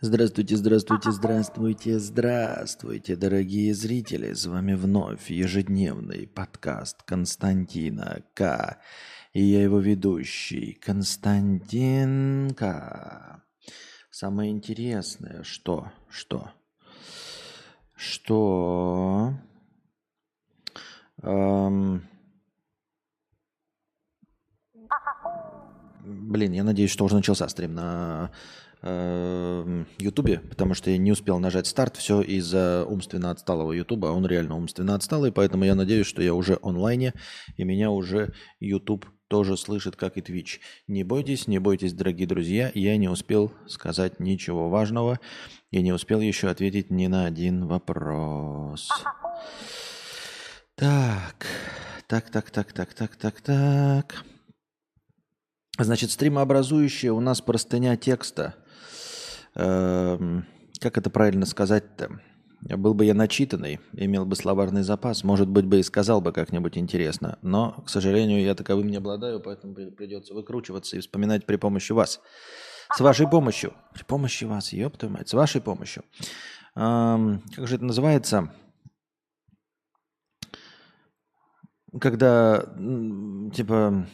Здравствуйте, здравствуйте, здравствуйте, здравствуйте, дорогие зрители. С вами вновь ежедневный подкаст Константина К. И я его ведущий, Константин К. Самое интересное, что, что, что... Эм, Блин, я надеюсь, что уже начался стрим на Ютубе, потому что я не успел нажать старт. Все из-за умственно отсталого Ютуба. Он реально умственно отсталый, поэтому я надеюсь, что я уже онлайне, и меня уже Ютуб тоже слышит, как и Twitch. Не бойтесь, не бойтесь, дорогие друзья. Я не успел сказать ничего важного. Я не успел еще ответить ни на один вопрос. Так, так, так, так, так, так, так, так. Значит, стримообразующая у нас простыня текста. Эм, как это правильно сказать-то? Был бы я начитанный, имел бы словарный запас, может быть, бы и сказал бы как-нибудь интересно. Но, к сожалению, я таковым не обладаю, поэтому придется выкручиваться и вспоминать при помощи вас. С вашей помощью. При помощи вас, ёб твою мать, с вашей помощью. Эм, как же это называется? Когда, типа,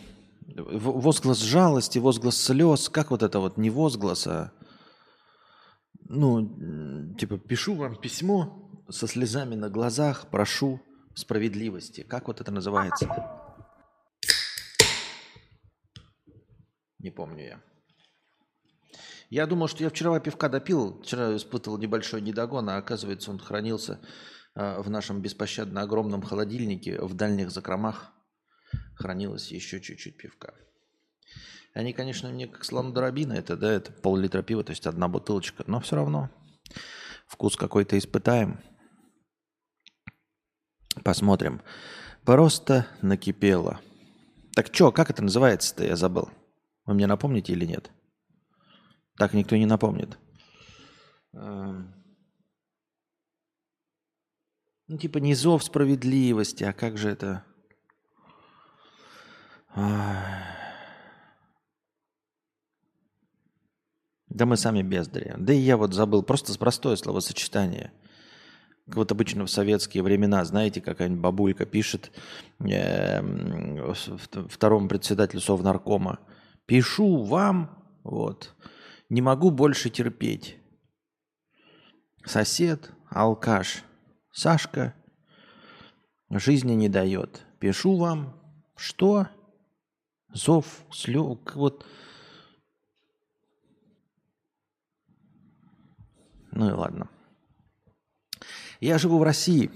возглас жалости, возглас слез, как вот это вот, не возглас, а, ну, типа, пишу вам письмо со слезами на глазах, прошу справедливости. Как вот это называется? Не помню я. Я думал, что я вчера пивка допил, вчера испытывал небольшой недогон, а оказывается он хранился а, в нашем беспощадно огромном холодильнике в дальних закромах хранилось еще чуть-чуть пивка. Они, конечно, мне как слон-дробина, это, да, это пол-литра пива, то есть одна бутылочка, но все равно вкус какой-то испытаем. Посмотрим. Просто накипело. Так что, как это называется-то, я забыл. Вы мне напомните или нет? Так никто не напомнит. Эм. Ну, типа не зов справедливости, а как же это... Да мы сами бездари. Да и я вот забыл просто простое словосочетание. Вот обычно в советские времена, знаете, какая-нибудь бабулька пишет э, второму председателю Совнаркома. Пишу вам, вот, не могу больше терпеть. Сосед, алкаш, Сашка жизни не дает. Пишу вам, что? Зов, слез, вот. Ну и ладно. Я живу в России,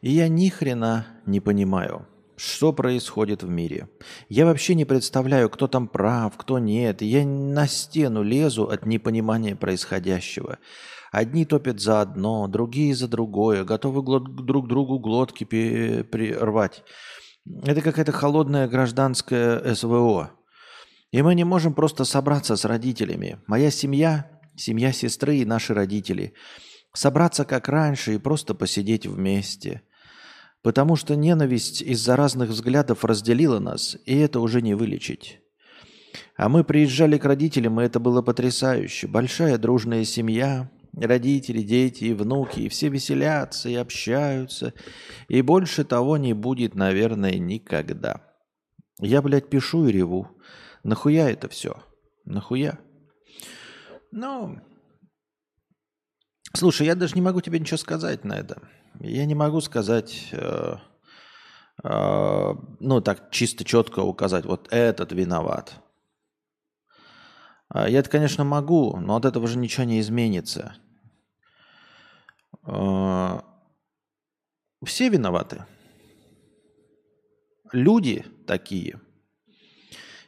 и я ни хрена не понимаю, что происходит в мире. Я вообще не представляю, кто там прав, кто нет. Я на стену лезу от непонимания происходящего. Одни топят за одно, другие за другое, готовы глот, друг другу глотки рвать. Это какая-то холодная гражданская СВО. И мы не можем просто собраться с родителями. Моя семья, семья сестры и наши родители. Собраться как раньше и просто посидеть вместе. Потому что ненависть из-за разных взглядов разделила нас, и это уже не вылечить. А мы приезжали к родителям, и это было потрясающе. Большая дружная семья, Родители, дети и внуки, и все веселятся и общаются. И больше того не будет, наверное, никогда. Я, блядь, пишу и реву. Нахуя это все? Нахуя? Ну, слушай, я даже не могу тебе ничего сказать на это. Я не могу сказать, э, э, ну, так чисто четко указать, вот этот виноват. А, я это, конечно, могу, но от этого же ничего не изменится. А, все виноваты. Люди такие.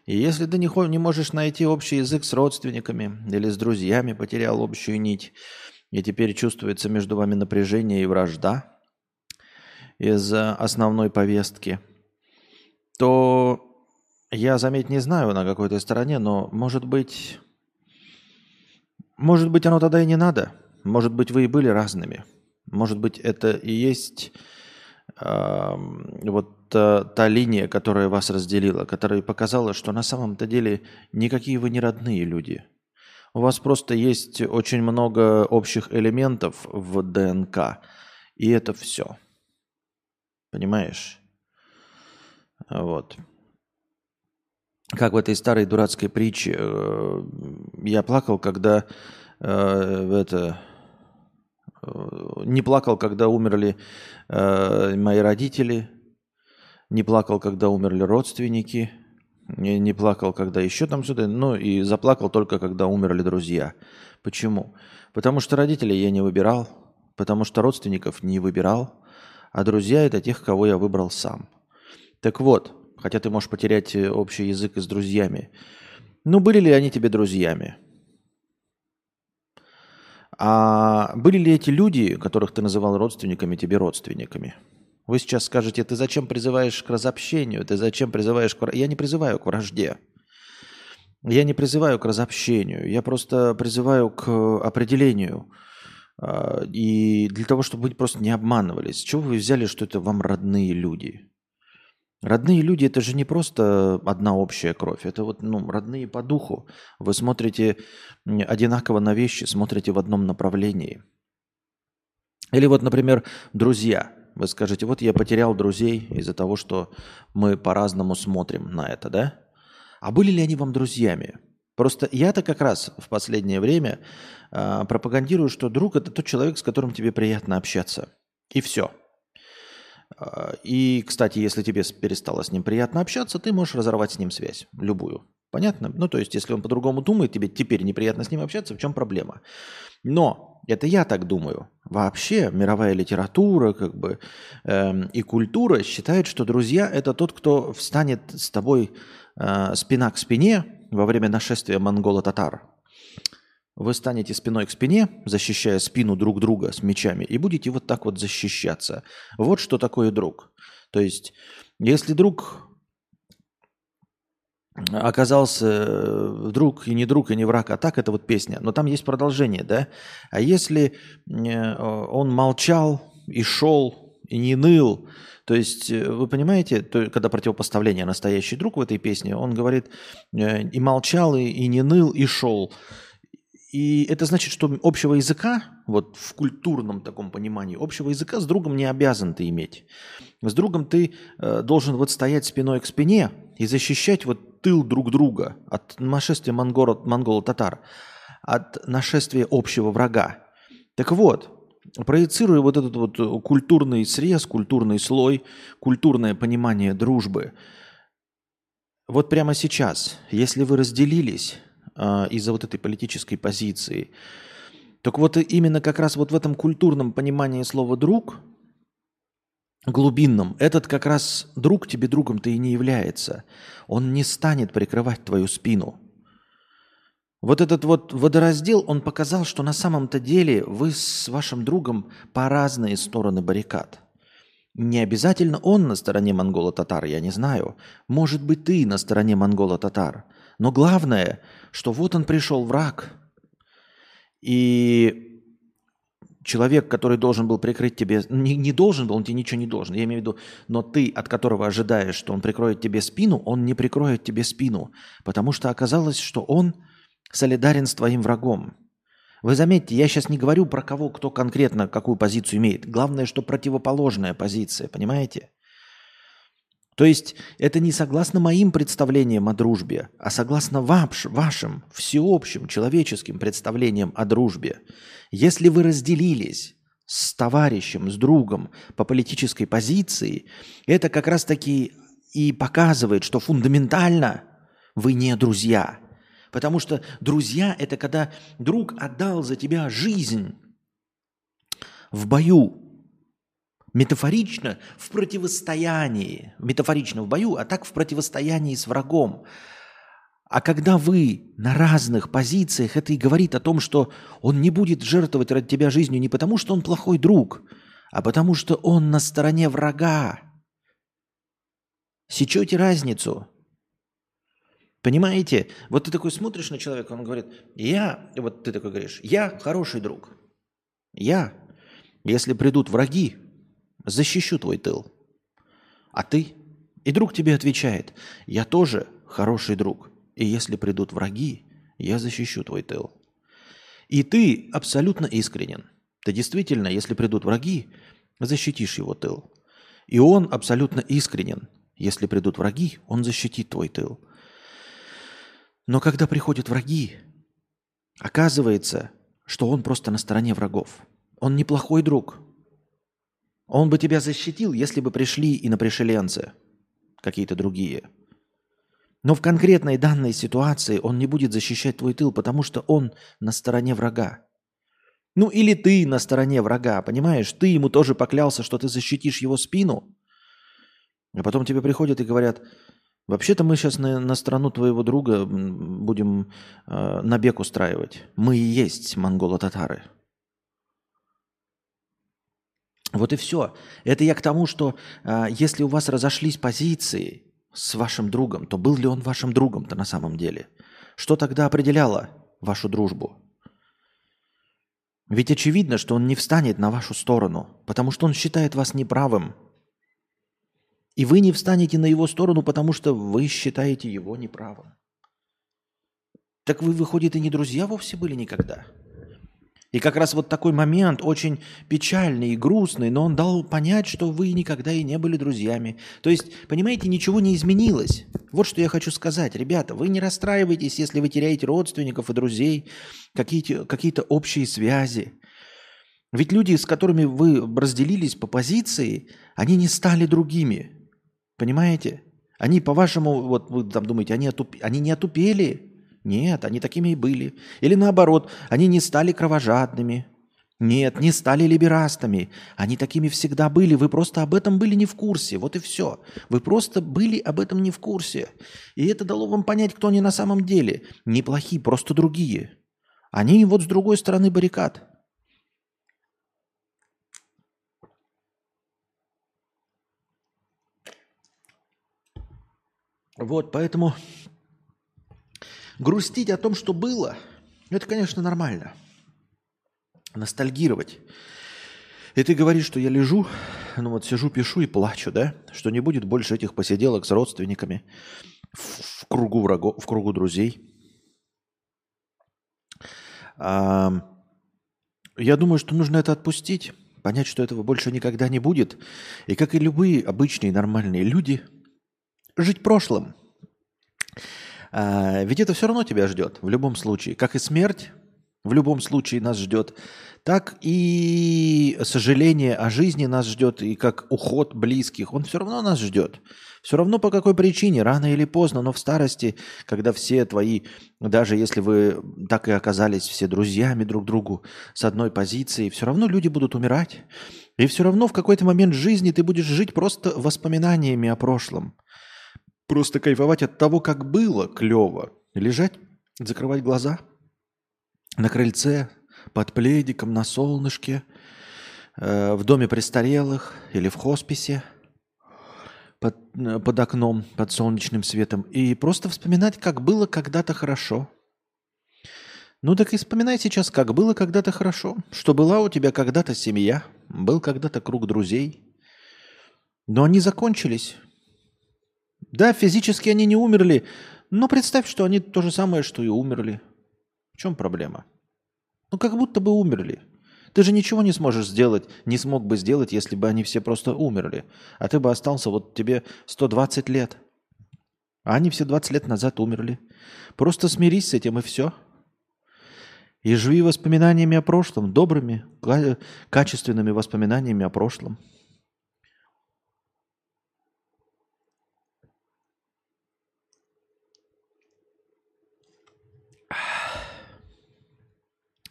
И если ты не, можешь найти общий язык с родственниками или с друзьями, потерял общую нить, и теперь чувствуется между вами напряжение и вражда из основной повестки, то я, заметь, не знаю, на какой то стороне, но, может быть, может быть, оно тогда и не надо. Может быть, вы и были разными. Может быть, это и есть вот э, та линия, которая вас разделила, которая показала, что на самом-то деле никакие вы не родные люди. У вас просто есть очень много общих элементов в ДНК, и это все. Понимаешь? Вот. Как в этой старой дурацкой притче. э, Я плакал, когда э, это не плакал, когда умерли э, мои родители, не плакал, когда умерли родственники, не, не плакал, когда еще там что-то, ну и заплакал только, когда умерли друзья. Почему? Потому что родителей я не выбирал, потому что родственников не выбирал, а друзья это тех, кого я выбрал сам. Так вот, хотя ты можешь потерять э, общий язык и с друзьями, ну были ли они тебе друзьями? А были ли эти люди, которых ты называл родственниками, тебе родственниками? Вы сейчас скажете, ты зачем призываешь к разобщению, ты зачем призываешь к... вра-?» Я не призываю к вражде. Я не призываю к разобщению, я просто призываю к определению. А, И для того, чтобы вы просто не обманывались. С чего вы взяли, что это вам родные люди? Родные люди – это же не просто одна общая кровь, это вот ну, родные по духу. Вы смотрите одинаково на вещи, смотрите в одном направлении. Или вот, например, друзья. Вы скажете, вот я потерял друзей из-за того, что мы по-разному смотрим на это, да? А были ли они вам друзьями? Просто я-то как раз в последнее время а, пропагандирую, что друг – это тот человек, с которым тебе приятно общаться. И все. А, И, кстати, если тебе перестало с ним приятно общаться, ты можешь разорвать с ним связь, любую. Понятно? Ну, то есть, если он по-другому думает, тебе теперь неприятно с ним общаться, в чем проблема? Но это я так думаю. Вообще мировая литература как бы, эм, и культура считает, что друзья – это тот, кто встанет с тобой э, спина к спине во время нашествия монголо-татар. Вы станете спиной к спине, защищая спину друг друга с мечами, и будете вот так вот защищаться. Вот что такое друг. То есть, если друг оказался э, друг и не друг, и не враг, а так это вот песня. Но там есть продолжение, да? А если э, он молчал и шел, и не ныл, то есть, э, вы понимаете, то, когда противопоставление настоящий друг в этой песне, он говорит, и молчал, и, и не ныл, и шел. И это значит, что общего языка, вот в культурном таком понимании, общего языка с другом не обязан ты иметь. С другом ты э, должен вот стоять спиной к спине и защищать вот тыл друг друга от нашествия монголо-татар, от нашествия общего врага. Так вот, проецируя вот этот вот э, культурный срез, культурный слой, культурное понимание дружбы, вот прямо сейчас, если вы разделились а, из-за вот этой политической позиции, так вот именно как раз вот в этом культурном понимании слова «друг», глубинном, этот как раз друг тебе другом-то и не является. Он не станет прикрывать твою спину. Вот этот вот водораздел, он показал, что на самом-то деле вы с вашим другом по разные стороны баррикад. Не обязательно он на стороне монголо-татар, я не знаю. Может быть, ты на стороне монголо-татар. Но главное, что вот он пришел враг, и человек, который должен был прикрыть тебе, не, не должен был, он тебе ничего не должен, я имею в виду, но ты, от которого ожидаешь, что он прикроет тебе спину, он не прикроет тебе спину, потому что оказалось, что он солидарен с твоим врагом. Вы заметьте, я сейчас не говорю про кого, кто конкретно какую позицию имеет. Главное, что противоположная позиция, понимаете? То есть это не согласно моим представлениям о дружбе, а согласно ваш- вашим всеобщим человеческим представлениям о дружбе. Если вы разделились с товарищем, с другом по политической позиции, это как раз-таки и показывает, что фундаментально вы не друзья. Потому что друзья – это когда друг отдал за тебя жизнь в бою, метафорично в противостоянии, метафорично в бою, а так в противостоянии с врагом. А когда вы на разных позициях, это и говорит о том, что он не будет жертвовать ради тебя жизнью не потому, что он плохой друг, а потому что он на стороне врага. Сечете разницу? Понимаете? Вот ты такой смотришь на человека, он говорит, я, вот ты такой говоришь, я хороший друг. Я, если придут враги, защищу твой тыл. А ты? И друг тебе отвечает, я тоже хороший друг. И если придут враги, я защищу твой тыл. И ты абсолютно искренен. Ты действительно, если придут враги, защитишь его тыл. И он абсолютно искренен. Если придут враги, он защитит твой тыл. Но когда приходят враги, оказывается, что он просто на стороне врагов. Он неплохой друг. Он бы тебя защитил, если бы пришли и на пришеленцы какие-то другие. Но в конкретной данной ситуации он не будет защищать твой тыл, потому что он на стороне врага. Ну или ты на стороне врага, понимаешь? Ты ему тоже поклялся, что ты защитишь его спину, а потом тебе приходят и говорят, вообще-то мы сейчас на, на страну твоего друга будем э, набег устраивать. Мы и есть монголо-татары. Вот и все. Это я к тому, что э, если у вас разошлись позиции с вашим другом, то был ли он вашим другом-то на самом деле? Что тогда определяло вашу дружбу? Ведь очевидно, что он не встанет на вашу сторону, потому что он считает вас неправым. И вы не встанете на его сторону, потому что вы считаете его неправым. Так вы, выходит, и не друзья вовсе были никогда. И как раз вот такой момент очень печальный и грустный, но он дал понять, что вы никогда и не были друзьями. То есть, понимаете, ничего не изменилось. Вот что я хочу сказать. Ребята, вы не расстраивайтесь, если вы теряете родственников и друзей, какие-то какие общие связи. Ведь люди, с которыми вы разделились по позиции, они не стали другими. Понимаете? Они, по-вашему, вот вы там думаете, они, отуп... они не отупели, нет, они такими и были. Или наоборот, они не стали кровожадными. Нет, не стали либерастами. Они такими всегда были. Вы просто об этом были не в курсе. Вот и все. Вы просто были об этом не в курсе. И это дало вам понять, кто они на самом деле. Неплохие, просто другие. Они вот с другой стороны баррикад. Вот, поэтому Грустить о том, что было, это, конечно, нормально. Ностальгировать. И ты говоришь, что я лежу, ну вот сижу, пишу и плачу, да? Что не будет больше этих посиделок с родственниками в, в кругу врагов, в кругу друзей. А, я думаю, что нужно это отпустить, понять, что этого больше никогда не будет. И как и любые обычные нормальные люди, жить прошлым – а, ведь это все равно тебя ждет в любом случае. Как и смерть в любом случае нас ждет, так и сожаление о жизни нас ждет, и как уход близких, он все равно нас ждет. Все равно по какой причине, рано или поздно, но в старости, когда все твои, даже если вы так и оказались все друзьями друг другу с одной позиции, все равно люди будут умирать. И все равно в какой-то момент жизни ты будешь жить просто воспоминаниями о прошлом. Просто кайфовать от того, как было клево. Лежать, закрывать глаза на крыльце, под пледиком, на солнышке, э, в доме престарелых или в хосписе под, э, под окном, под солнечным светом. И просто вспоминать, как было когда-то хорошо. Ну так и вспоминай сейчас, как было когда-то хорошо. Что была у тебя когда-то семья, был когда-то круг друзей. Но они закончились. Да, физически они не умерли, но представь, что они то же самое, что и умерли. В чем проблема? Ну, как будто бы умерли. Ты же ничего не сможешь сделать, не смог бы сделать, если бы они все просто умерли. А ты бы остался, вот тебе 120 лет. А они все 20 лет назад умерли. Просто смирись с этим и все. И живи воспоминаниями о прошлом, добрыми, качественными воспоминаниями о прошлом.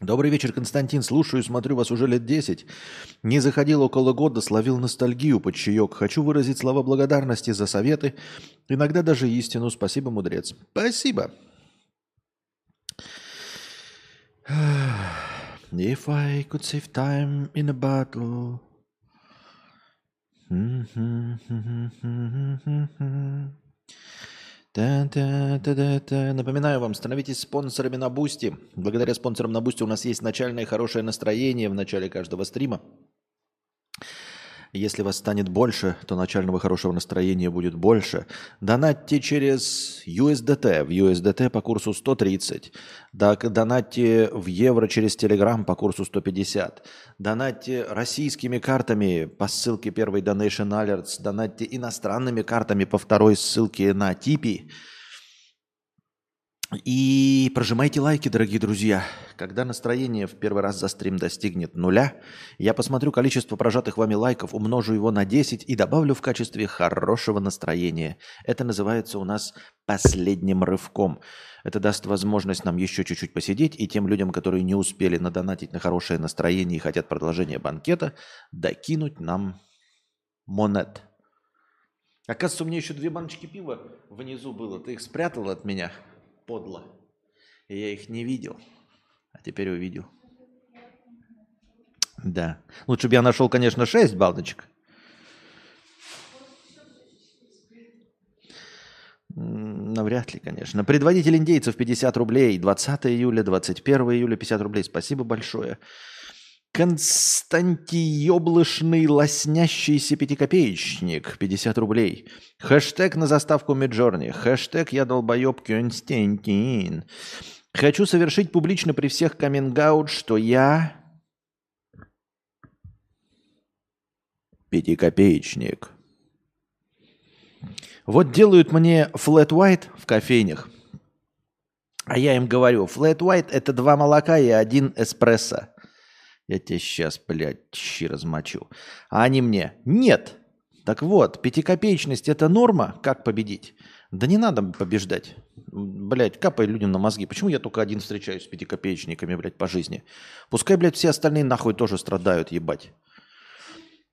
Добрый вечер, Константин. Слушаю, смотрю вас уже лет 10. Не заходил около года, словил ностальгию под чаек. Хочу выразить слова благодарности за советы, иногда даже истину. Спасибо, мудрец. Спасибо. If I could save time in a bottle. Напоминаю вам, становитесь спонсорами на Boosty. Благодаря спонсорам на Boosty у нас есть начальное хорошее настроение в начале каждого стрима. Если вас станет больше, то начального хорошего настроения будет больше. Донатьте через USDT. В USDT по курсу 130. Донатьте в евро через Telegram по курсу 150. Донатьте российскими картами по ссылке первой Donation Alerts. Донатьте иностранными картами по второй ссылке на Типи. И прожимайте лайки, дорогие друзья. Когда настроение в первый раз за стрим достигнет нуля, я посмотрю количество прожатых вами лайков, умножу его на 10 и добавлю в качестве хорошего настроения. Это называется у нас последним рывком. Это даст возможность нам еще чуть-чуть посидеть, и тем людям, которые не успели надонатить на хорошее настроение и хотят продолжения банкета, докинуть нам монет. Оказывается, у меня еще две баночки пива внизу было. Ты их спрятал от меня? Подло. И я их не видел, а теперь увидел. Да. Лучше бы я нашел, конечно, 6 балдочек. Навряд ли, конечно. Предводитель индейцев 50 рублей. 20 июля, 21 июля 50 рублей. Спасибо большое. Константиоблышный лоснящийся пятикопеечник, 50 рублей. Хэштег на заставку Миджорни. Хэштег я долбоеб Константин. Хочу совершить публично при всех каминг что я... Пятикопеечник. Вот делают мне flat white в кофейнях. А я им говорю, flat white это два молока и один эспрессо. Я тебя сейчас, блядь, щи размочу. А они мне, нет. Так вот, пятикопеечность – это норма? Как победить? Да не надо побеждать. Блядь, капай людям на мозги. Почему я только один встречаюсь с пятикопеечниками, блядь, по жизни? Пускай, блядь, все остальные нахуй тоже страдают, ебать.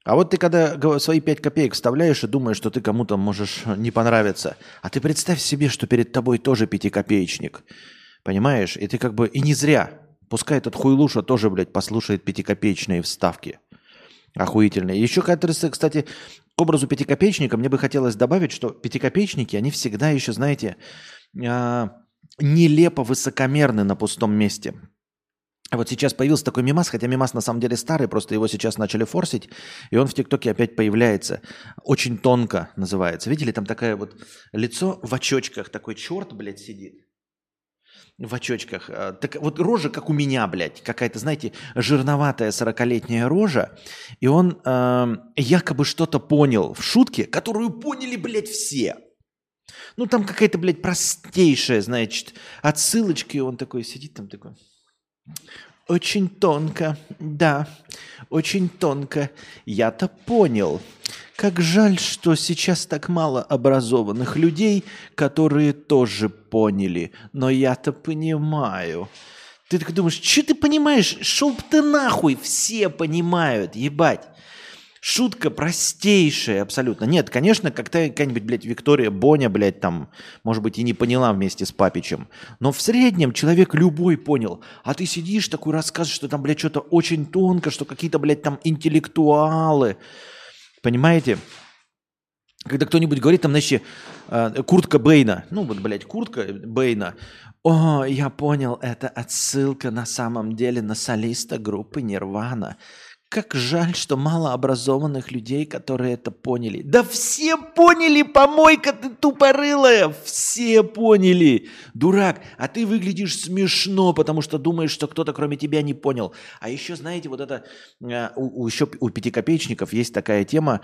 А вот ты когда свои пять копеек вставляешь и думаешь, что ты кому-то можешь не понравиться, а ты представь себе, что перед тобой тоже пятикопеечник. Понимаешь? И ты как бы... И не зря. Пускай этот хуйлуша тоже, блядь, послушает пятикопеечные вставки. Охуительные. Еще, кстати, к образу пятикопеечника мне бы хотелось добавить, что пятикопеечники, они всегда еще, знаете, а, нелепо высокомерны на пустом месте. Вот сейчас появился такой мимас, хотя мимас на самом деле старый, просто его сейчас начали форсить, и он в ТикТоке опять появляется. Очень тонко называется. Видели, там такое вот лицо в очочках, такой черт, блядь, сидит в очочках. А, так вот рожа, как у меня, блядь, какая-то, знаете, жирноватая 40-летняя рожа. И он э, якобы что-то понял в шутке, которую поняли, блядь, все. Ну, там какая-то, блядь, простейшая, значит, отсылочка, и он такой сидит там такой. Очень тонко, да, очень тонко. Я-то понял. Как жаль, что сейчас так мало образованных людей, которые тоже поняли. Но я-то понимаю. Ты так думаешь, что ты понимаешь? Шел бы ты нахуй, все понимают, ебать. Шутка простейшая абсолютно. Нет, конечно, как-то какая-нибудь, блядь, Виктория Боня, блядь, там, может быть, и не поняла вместе с Папичем. Но в среднем человек любой понял. А ты сидишь такой рассказываешь, что там, блядь, что-то очень тонко, что какие-то, блядь, там интеллектуалы. Понимаете? Когда кто-нибудь говорит, там, значит, э, куртка Бейна, ну вот, блядь, куртка Бейна, о, я понял, это отсылка на самом деле на солиста группы Нирвана. Как жаль, что мало образованных людей, которые это поняли. Да все поняли, помойка ты тупорылая! Все поняли! Дурак, а ты выглядишь смешно, потому что думаешь, что кто-то кроме тебя не понял. А еще, знаете, вот это... Э, у, еще у пятикопеечников есть такая тема,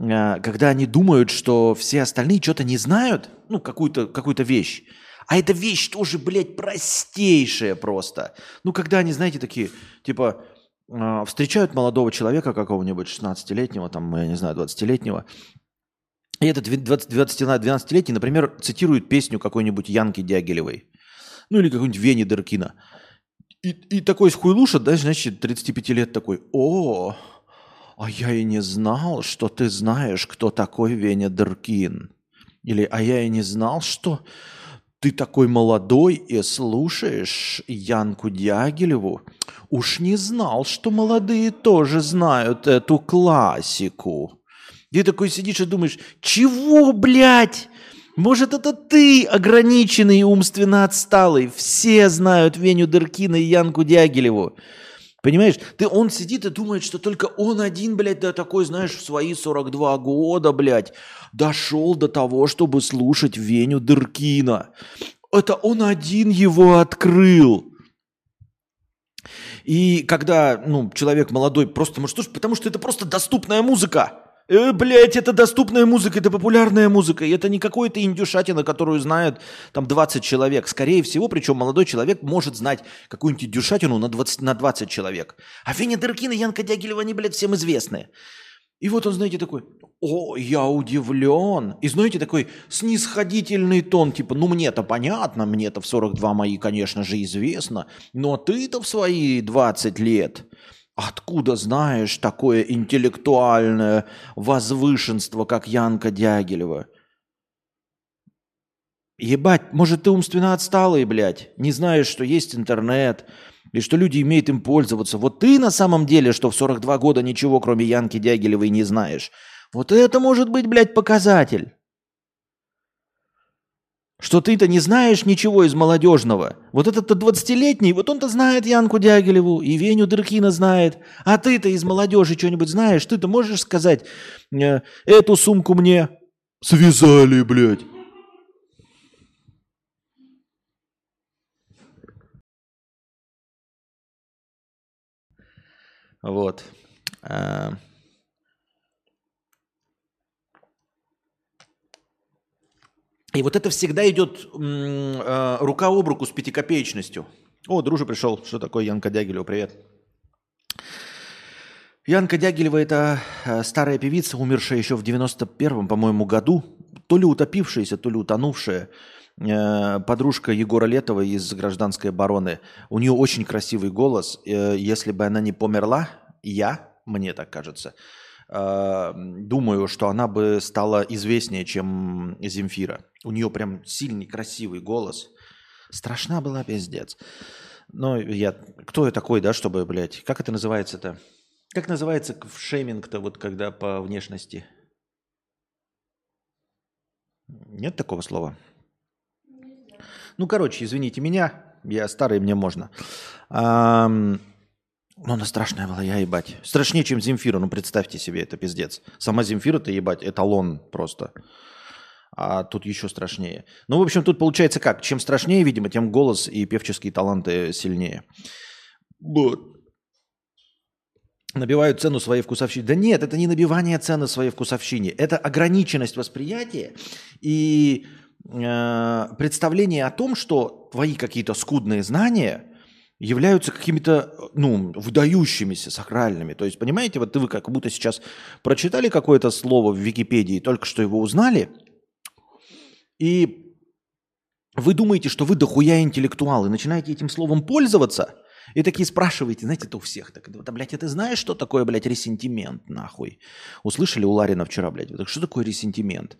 э, когда они думают, что все остальные что-то не знают, ну, какую-то какую вещь. А эта вещь тоже, блядь, простейшая просто. Ну, когда они, знаете, такие, типа, а, встречают молодого человека какого-нибудь 16-летнего, там, я не знаю, 20-летнего, и этот 12-летний, например, цитирует песню какой-нибудь Янки Дягилевой, ну или какой-нибудь Вени Деркина. И, и такой хуйлуша, да, значит, 35 лет такой, о, а я и не знал, что ты знаешь, кто такой Веня Деркин. Или, а я и не знал, что ты такой молодой и слушаешь Янку Дягилеву. Уж не знал, что молодые тоже знают эту классику. Ты такой сидишь и думаешь, чего, блядь? Может, это ты, ограниченный и умственно отсталый? Все знают Веню Дыркина и Янку Дягилеву. Понимаешь, ты, он сидит и думает, что только он один, блядь, да такой, знаешь, в свои 42 года, блядь, дошел до того, чтобы слушать Веню Дыркина. Это он один его открыл. И когда, ну, человек молодой просто может слушать, потому что это просто доступная музыка. Э, блять, это доступная музыка, это популярная музыка. И это не какой-то индюшатина, которую знают там 20 человек. Скорее всего, причем молодой человек может знать какую-нибудь индюшатину на 20, на 20 человек. А Феня Дыркин и Янка Дягилева, они, блядь, всем известны. И вот он, знаете, такой, о, я удивлен. И знаете, такой снисходительный тон, типа, ну мне-то понятно, мне-то в 42 мои, конечно же, известно, но ты-то в свои 20 лет Откуда знаешь такое интеллектуальное возвышенство, как Янка Дягилева? Ебать, может ты умственно отсталый, блядь, не знаешь, что есть интернет, и что люди имеют им пользоваться. Вот ты на самом деле, что в 42 года ничего, кроме Янки Дягилевой, не знаешь. Вот это может быть, блядь, показатель. Что ты-то не знаешь ничего из молодежного. Вот этот-то 20-летний, вот он-то знает Янку Дягилеву и Веню Дыркина знает. А ты-то из молодежи что-нибудь знаешь? Ты-то можешь сказать, э, эту сумку мне связали, блядь. Вот. А, И вот это всегда идет э, рука об руку с пятикопеечностью. О, друже пришел. Что такое Янка Дягилева? Привет. Янка Дягилева – это э, старая певица, умершая еще в 91-м, по-моему, году. То ли утопившаяся, то ли утонувшая. Э, подружка Егора Летова из «Гражданской обороны». У нее очень красивый голос. Э, если бы она не померла, я, мне так кажется, думаю, что она бы стала известнее, чем Земфира. У нее прям сильный, красивый голос. Страшна была пиздец. Но я... Кто я такой, да, чтобы, блядь... Как это называется-то? Как называется шейминг-то, вот когда по внешности? Нет такого слова? Ну, короче, извините меня, я старый, мне можно. А, ну, она страшная была, я ебать. Страшнее, чем Земфира, ну, представьте себе, это пиздец. Сама Земфира-то ебать, эталон просто а тут еще страшнее. Ну, в общем, тут получается как? Чем страшнее, видимо, тем голос и певческие таланты сильнее. Вот. Набивают цену своей вкусовщине. Да нет, это не набивание цены своей вкусовщине. Это ограниченность восприятия и э, представление о том, что твои какие-то скудные знания являются какими-то, ну, выдающимися, сакральными. То есть, понимаете, вот вы как будто сейчас прочитали какое-то слово в Википедии, только что его узнали – и вы думаете, что вы дохуя интеллектуал, и начинаете этим словом пользоваться, и такие спрашиваете, знаете, это у всех. Так, да, блядь, а ты знаешь, что такое, блядь, ресентимент, нахуй? Услышали у Ларина вчера, блядь, так что такое ресентимент?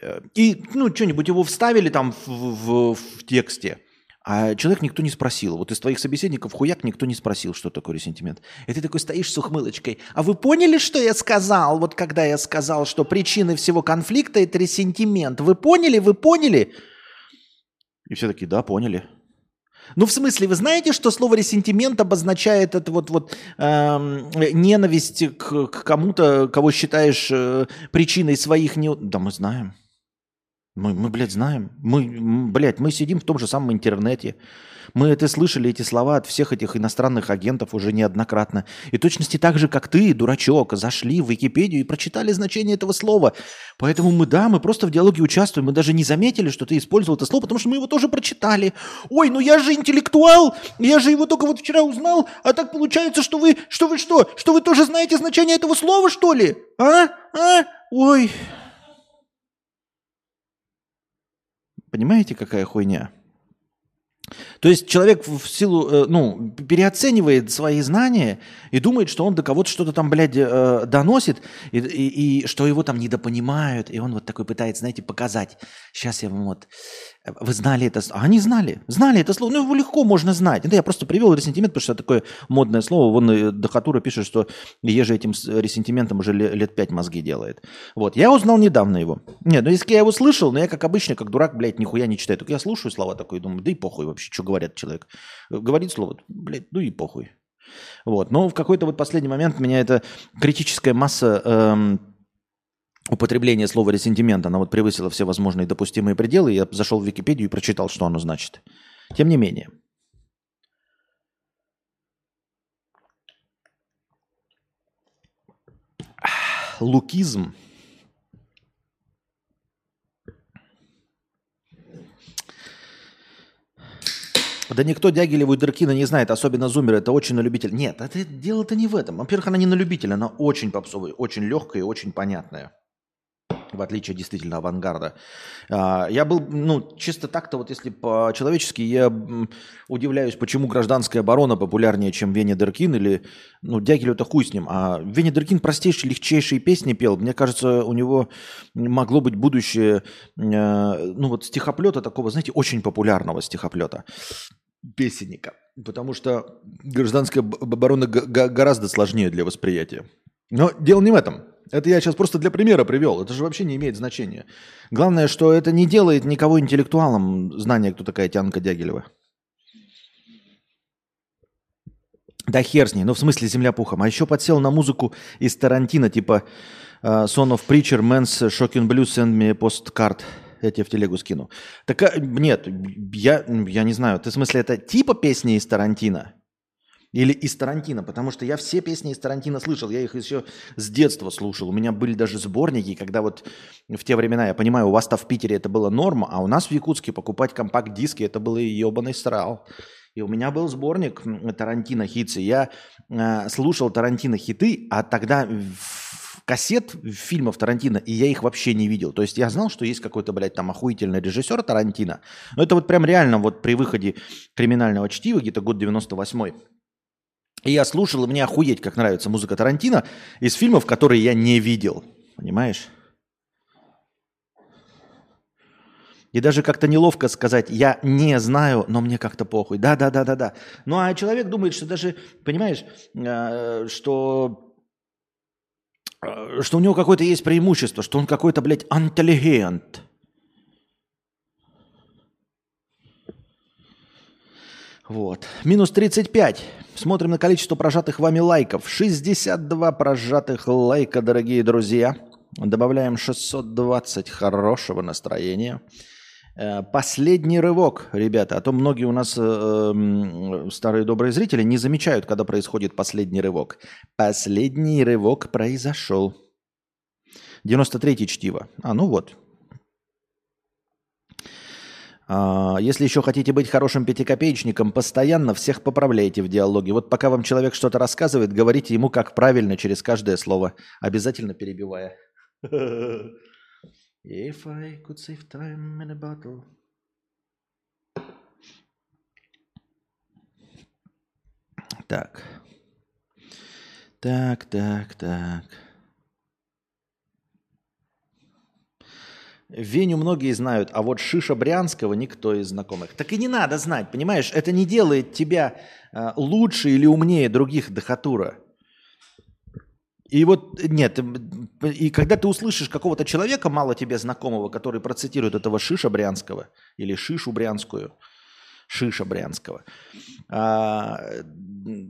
Э, и, ну, что-нибудь его вставили там в, в, в тексте – а человек никто не спросил. Вот из твоих собеседников хуяк никто не спросил, что такое ресентимент. И ты такой стоишь с ухмылочкой. А вы поняли, что я сказал? Вот когда я сказал, что причиной всего конфликта это ресентимент. Вы поняли? Вы поняли? И все таки да, поняли. Ну, в смысле, вы знаете, что слово ресентимент обозначает это вот, вот э, ненависть к, к кому-то, кого считаешь э, причиной своих не... Да, мы знаем. Мы, мы, блядь, знаем. Мы, блядь, мы сидим в том же самом интернете. Мы это слышали, эти слова от всех этих иностранных агентов уже неоднократно. И точности так же, как ты, дурачок, зашли в Википедию и прочитали значение этого слова. Поэтому мы, да, мы просто в диалоге участвуем. Мы даже не заметили, что ты использовал это слово, потому что мы его тоже прочитали. Ой, ну я же интеллектуал, я же его только вот вчера узнал, а так получается, что вы, что вы что, что вы тоже знаете значение этого слова, что ли? А? А? Ой... Понимаете, какая хуйня? То есть человек в силу, э, ну, переоценивает свои знания и думает, что он до кого-то что-то там, блядь, э, доносит, и, и, и что его там недопонимают, и он вот такой пытается, знаете, показать. Сейчас я вам вот вы знали это? А они знали. Знали это слово. Ну, его легко можно знать. Это я просто привел ресентимент, потому что это такое модное слово. Вон э, Дахатура пишет, что еже этим ресентиментом уже лет пять мозги делает. Вот. Я узнал недавно его. Нет, ну если я его слышал, но я как обычно, как дурак, блядь, нихуя не читаю. Только я слушаю слова такое и думаю, да и похуй вообще, что говорят человек. Говорит слово, блядь, ну и похуй. Вот. Но в какой-то вот последний момент меня эта критическая масса эм, употребления слова ресентимент, она вот превысила все возможные допустимые пределы. Я зашел в Википедию и прочитал, что оно значит. Тем не менее. Лукизм – Да никто Дягилеву и Деркина не знает, особенно зумеры. Это очень на любителя. Нет, это дело-то не в этом. Во-первых, она не на любителя, она очень попсовая, очень легкая и очень понятная. В отличие действительно авангарда. А, я был, ну, чисто так-то, вот если по-человечески, я удивляюсь, почему гражданская оборона популярнее, чем Веня Деркин или, ну, Дягилев-то хуй с ним. А Веня Деркин простейшие, легчайшие песни пел. Мне кажется, у него могло быть будущее, э, ну, вот стихоплета такого, знаете, очень популярного стихоплета песенника. Потому что гражданская оборона гораздо сложнее для восприятия. Но дело не в этом. Это я сейчас просто для примера привел. Это же вообще не имеет значения. Главное, что это не делает никого интеллектуалом знание, кто такая Тянка Дягилева. Да хер с ней, ну в смысле земля пухом. А еще подсел на музыку из Тарантино, типа uh, Son of Preacher, Man's Shocking Blues, Send Me Postcard. Я тебе в телегу скину. Так а, нет, я, я не знаю. Ты в смысле это типа песни из Тарантино? Или из Тарантино? Потому что я все песни из Тарантино слышал. Я их еще с детства слушал. У меня были даже сборники, когда вот в те времена, я понимаю, у вас-то в Питере это было норма, а у нас в Якутске покупать компакт-диски это было ебаный срал. И у меня был сборник Тарантино хитсы. Я э, слушал Тарантино хиты, а тогда кассет фильмов Тарантино, и я их вообще не видел. То есть я знал, что есть какой-то, блядь, там охуительный режиссер Тарантино. Но это вот прям реально вот при выходе криминального чтива, где-то год 98-й, и я слушал, и мне охуеть, как нравится музыка Тарантино из фильмов, которые я не видел. Понимаешь? И даже как-то неловко сказать, я не знаю, но мне как-то похуй. Да, да, да, да, да. Ну а человек думает, что даже, понимаешь, э, что Э, что у него какое-то есть преимущество, что он какой-то, блядь, интеллигент. Вот. Минус 35. Смотрим на количество прожатых вами лайков. 62 прожатых лайка, дорогие друзья. Добавляем 620 хорошего настроения. Э, последний рывок, ребята, а то многие у нас э, старые добрые зрители не замечают, когда происходит последний рывок. Последний рывок произошел. 93-й чтиво. А, ну вот. А, если еще хотите быть хорошим пятикопеечником, постоянно всех поправляйте в диалоге. Вот пока вам человек что-то рассказывает, говорите ему, как правильно через каждое слово, обязательно перебивая. If I could save time in a bottle. Так. Так, так, так. Веню многие знают, а вот Шиша Брянского никто из знакомых. Так и не надо знать, понимаешь? Это не делает тебя э, лучше или умнее других Дахатура. И вот нет, и когда ты услышишь какого-то человека, мало тебе знакомого, который процитирует этого Шиша Брянского или Шишу Брянскую, Шиша Брянского, а,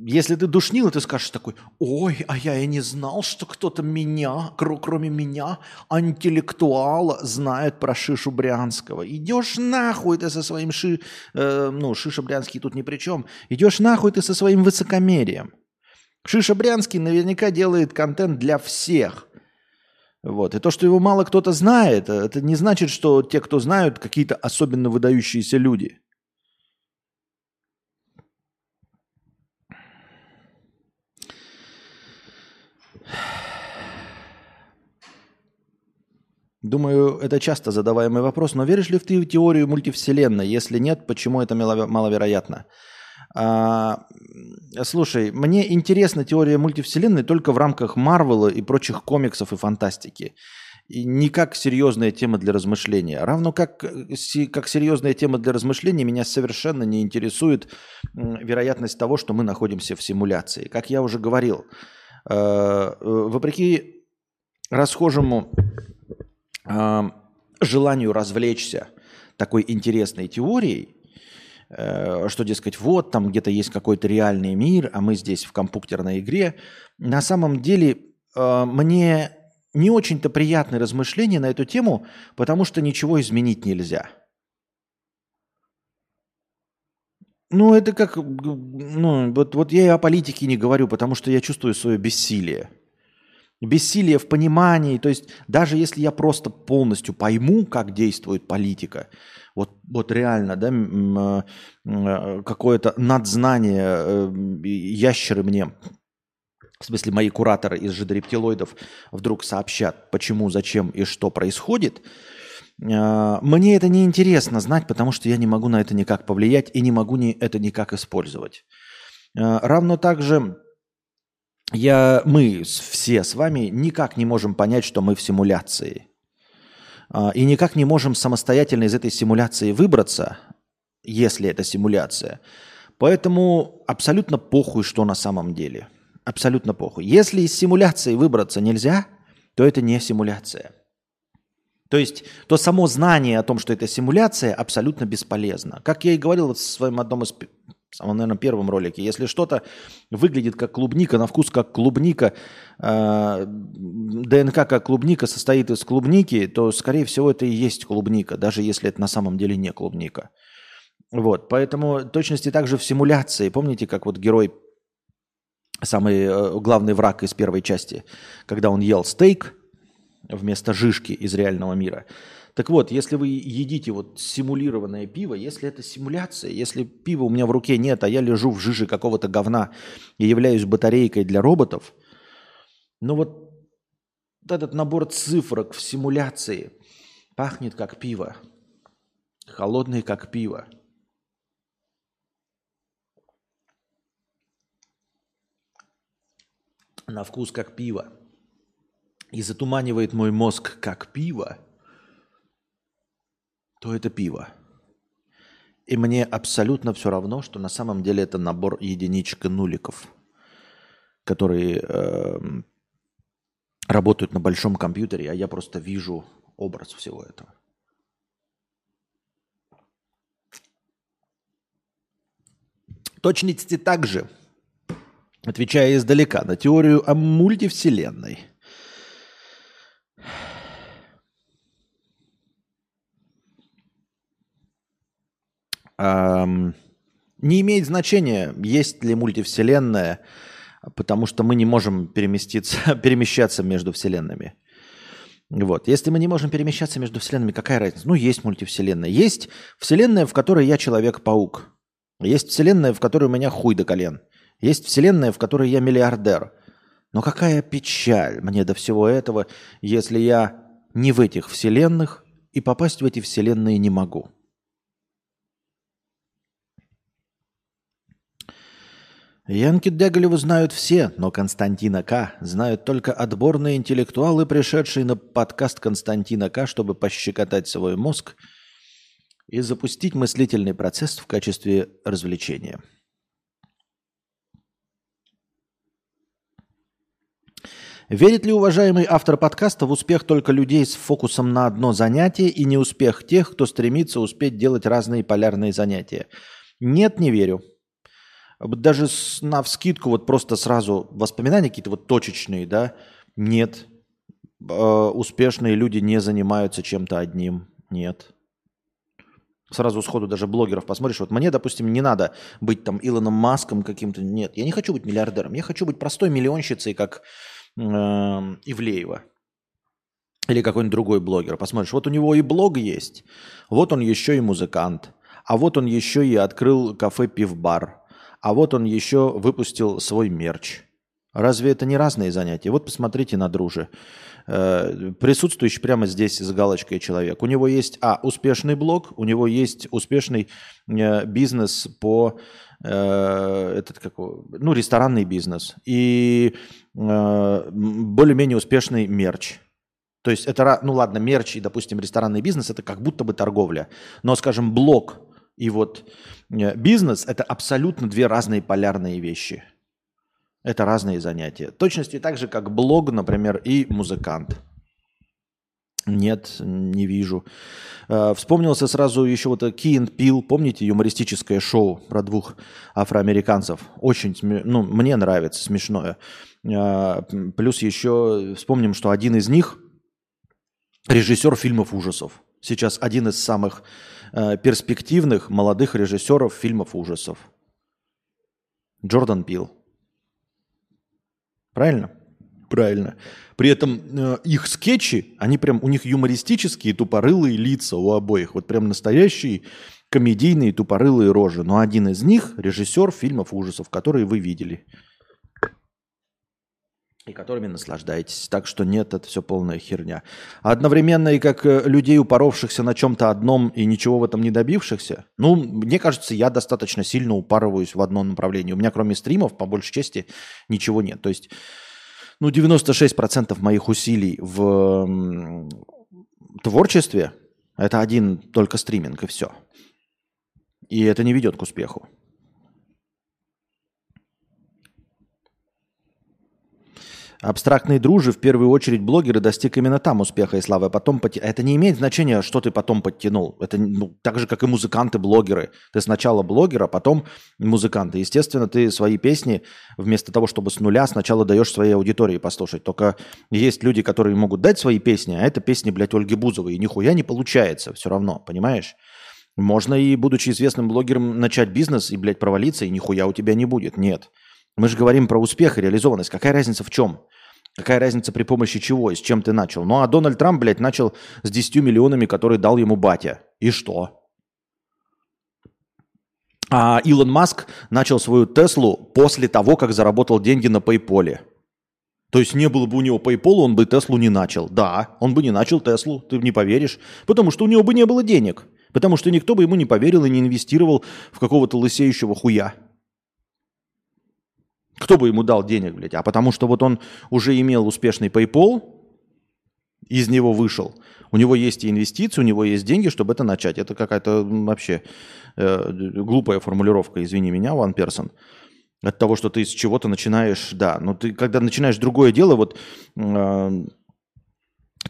если ты душнил, ты скажешь такой, ой, а я и не знал, что кто-то меня, кроме меня, интеллектуала, знает про Шишу Брянского. Идешь нахуй ты со своим Ши... Э, ну, Шиша Брянский тут ни при чем. Идешь нахуй ты со своим высокомерием. Шиша Брянский наверняка делает контент для всех. Вот. И то, что его мало кто-то знает, это не значит, что те, кто знают, какие-то особенно выдающиеся люди. Думаю, это часто задаваемый вопрос, но веришь ли ты в теорию мультивселенной? Если нет, почему это маловероятно? А, слушай, мне интересна теория мультивселенной только в рамках Марвела и прочих комиксов и фантастики. И не как серьезная тема для размышления. Равно как, как серьезная тема для размышления меня совершенно не интересует вероятность того, что мы находимся в симуляции. Как я уже говорил, э, вопреки расхожему э, желанию развлечься такой интересной теорией, э, что, дескать, вот там где-то есть какой-то реальный мир, а мы здесь в компьютерной игре. На самом деле э, мне не очень-то приятные размышления на эту тему, потому что ничего изменить нельзя. Ну, это как, ну, вот, вот я и о политике не говорю, потому что я чувствую свое бессилие. Бессилие в понимании, то есть даже если я просто полностью пойму, как действует политика, вот, вот реально, да, э, э, какое-то надзнание, э, ящеры мне в смысле мои кураторы из жидорептилоидов вдруг сообщат, почему, зачем и что происходит, мне это не интересно знать, потому что я не могу на это никак повлиять и не могу это никак использовать. Равно также я, мы все с вами никак не можем понять, что мы в симуляции. А, и никак не можем самостоятельно из этой симуляции выбраться, если это симуляция. Поэтому абсолютно похуй, что на самом деле – абсолютно похуй. Если из симуляции выбраться нельзя, то это не симуляция. То есть то само знание о том, что это симуляция, абсолютно бесполезно. Как я и говорил в своем одном из самом, наверное, первом ролике, если что-то выглядит как клубника, на вкус как клубника, э, ДНК как клубника состоит из клубники, то, скорее всего, это и есть клубника, даже если это на самом деле не клубника. Вот, поэтому точности также в симуляции. Помните, как вот герой самый э, главный враг из первой части, когда он ел стейк вместо жишки из реального мира. Так вот, если вы едите вот симулированное пиво, если это симуляция, если пива у меня в руке нет, а я лежу в жиже какого-то говна и являюсь батарейкой для роботов, ну вот этот набор цифрок в симуляции пахнет как пиво, холодный как пиво. на вкус как пиво и затуманивает мой мозг как пиво, то это пиво. И мне абсолютно все равно, что на самом деле это набор единичек и нуликов, которые э, работают на большом компьютере, а я просто вижу образ всего этого. Точности также – отвечая издалека на теорию о мультивселенной. Эм, не имеет значения, есть ли мультивселенная, потому что мы не можем переместиться, перемещаться между вселенными. Вот. Если мы не можем перемещаться между вселенными, какая разница? Ну, есть мультивселенная. Есть вселенная, в которой я Человек-паук. Есть вселенная, в которой у меня хуй до колен. Есть вселенная, в которой я миллиардер. Но какая печаль мне до всего этого, если я не в этих вселенных и попасть в эти вселенные не могу. Янки Деголеву знают все, но Константина К. знают только отборные интеллектуалы, пришедшие на подкаст Константина К., чтобы пощекотать свой мозг и запустить мыслительный процесс в качестве развлечения. Верит ли уважаемый автор подкаста в успех только людей с фокусом на одно занятие и не успех тех, кто стремится успеть делать разные полярные занятия? Нет, не верю. Даже на вскидку вот просто сразу воспоминания какие-то вот точечные, да? Нет. Э, успешные люди не занимаются чем-то одним. Нет. Сразу сходу даже блогеров посмотришь. Вот мне, допустим, не надо быть там Илоном Маском каким-то. Нет, я не хочу быть миллиардером. Я хочу быть простой миллионщицей, как Эм, Ивлеева или какой-нибудь другой блогер. Посмотришь, вот у него и блог есть, вот он еще и музыкант, а вот он еще и открыл кафе-пивбар, а вот он еще выпустил свой мерч. Разве это не разные занятия? Вот посмотрите на друже. Э, присутствующий прямо здесь с галочкой человек. У него есть, а, успешный блог, у него есть успешный э, бизнес по э, этот как, ну, ресторанный бизнес и э, более-менее успешный мерч. То есть это, ну ладно, мерч и, допустим, ресторанный бизнес – это как будто бы торговля. Но, скажем, блог и вот э, бизнес – это абсолютно две разные полярные вещи. Это разные занятия. Точности так же, как блог, например, и музыкант. Нет, не вижу. Э, вспомнился сразу еще вот Key and Peel, помните, юмористическое шоу про двух афроамериканцев? Очень, ну, мне нравится, смешное. Э, плюс еще вспомним, что один из них режиссер фильмов ужасов. Сейчас один из самых э, перспективных молодых режиссеров фильмов ужасов. Джордан Пил. Правильно? Правильно. При этом э, их скетчи, они прям, у них юмористические тупорылые лица у обоих. Вот прям настоящие комедийные тупорылые рожи. Но один из них режиссер фильмов ужасов, которые вы видели. И которыми наслаждаетесь. Так что нет, это все полная херня. А одновременно и как э, людей, упоровшихся на чем-то одном и ничего в этом не добившихся, ну, мне кажется, я достаточно сильно упарываюсь в одном направлении. У меня кроме стримов, по большей части, ничего нет. То есть ну, 96% моих усилий в творчестве – это один только стриминг, и все. И это не ведет к успеху. Абстрактные дружи, в первую очередь блогеры, достиг именно там успеха и славы. А потом поти... Это не имеет значения, что ты потом подтянул. Это ну, так же, как и музыканты, блогеры. Ты сначала блогер, а потом музыканты. Естественно, ты свои песни вместо того, чтобы с нуля, сначала даешь своей аудитории послушать. Только есть люди, которые могут дать свои песни, а это песни, блядь, Ольги Бузовой. И нихуя не получается все равно, понимаешь? Можно и, будучи известным блогером, начать бизнес и, блядь, провалиться, и нихуя у тебя не будет. Нет. Мы же говорим про успех и реализованность. Какая разница в чем? Какая разница при помощи чего и с чем ты начал? Ну а Дональд Трамп, блядь, начал с 10 миллионами, которые дал ему батя. И что? А Илон Маск начал свою Теслу после того, как заработал деньги на PayPal. То есть не было бы у него PayPal, он бы Теслу не начал. Да, он бы не начал Теслу, ты не поверишь. Потому что у него бы не было денег. Потому что никто бы ему не поверил и не инвестировал в какого-то лысеющего хуя. Кто бы ему дал денег, блядь? А потому что вот он уже имел успешный PayPal, из него вышел. У него есть и инвестиции, у него есть деньги, чтобы это начать. Это какая-то вообще э, глупая формулировка, извини меня, one person. От того, что ты с чего-то начинаешь, да. Но ты, когда начинаешь другое дело, вот э,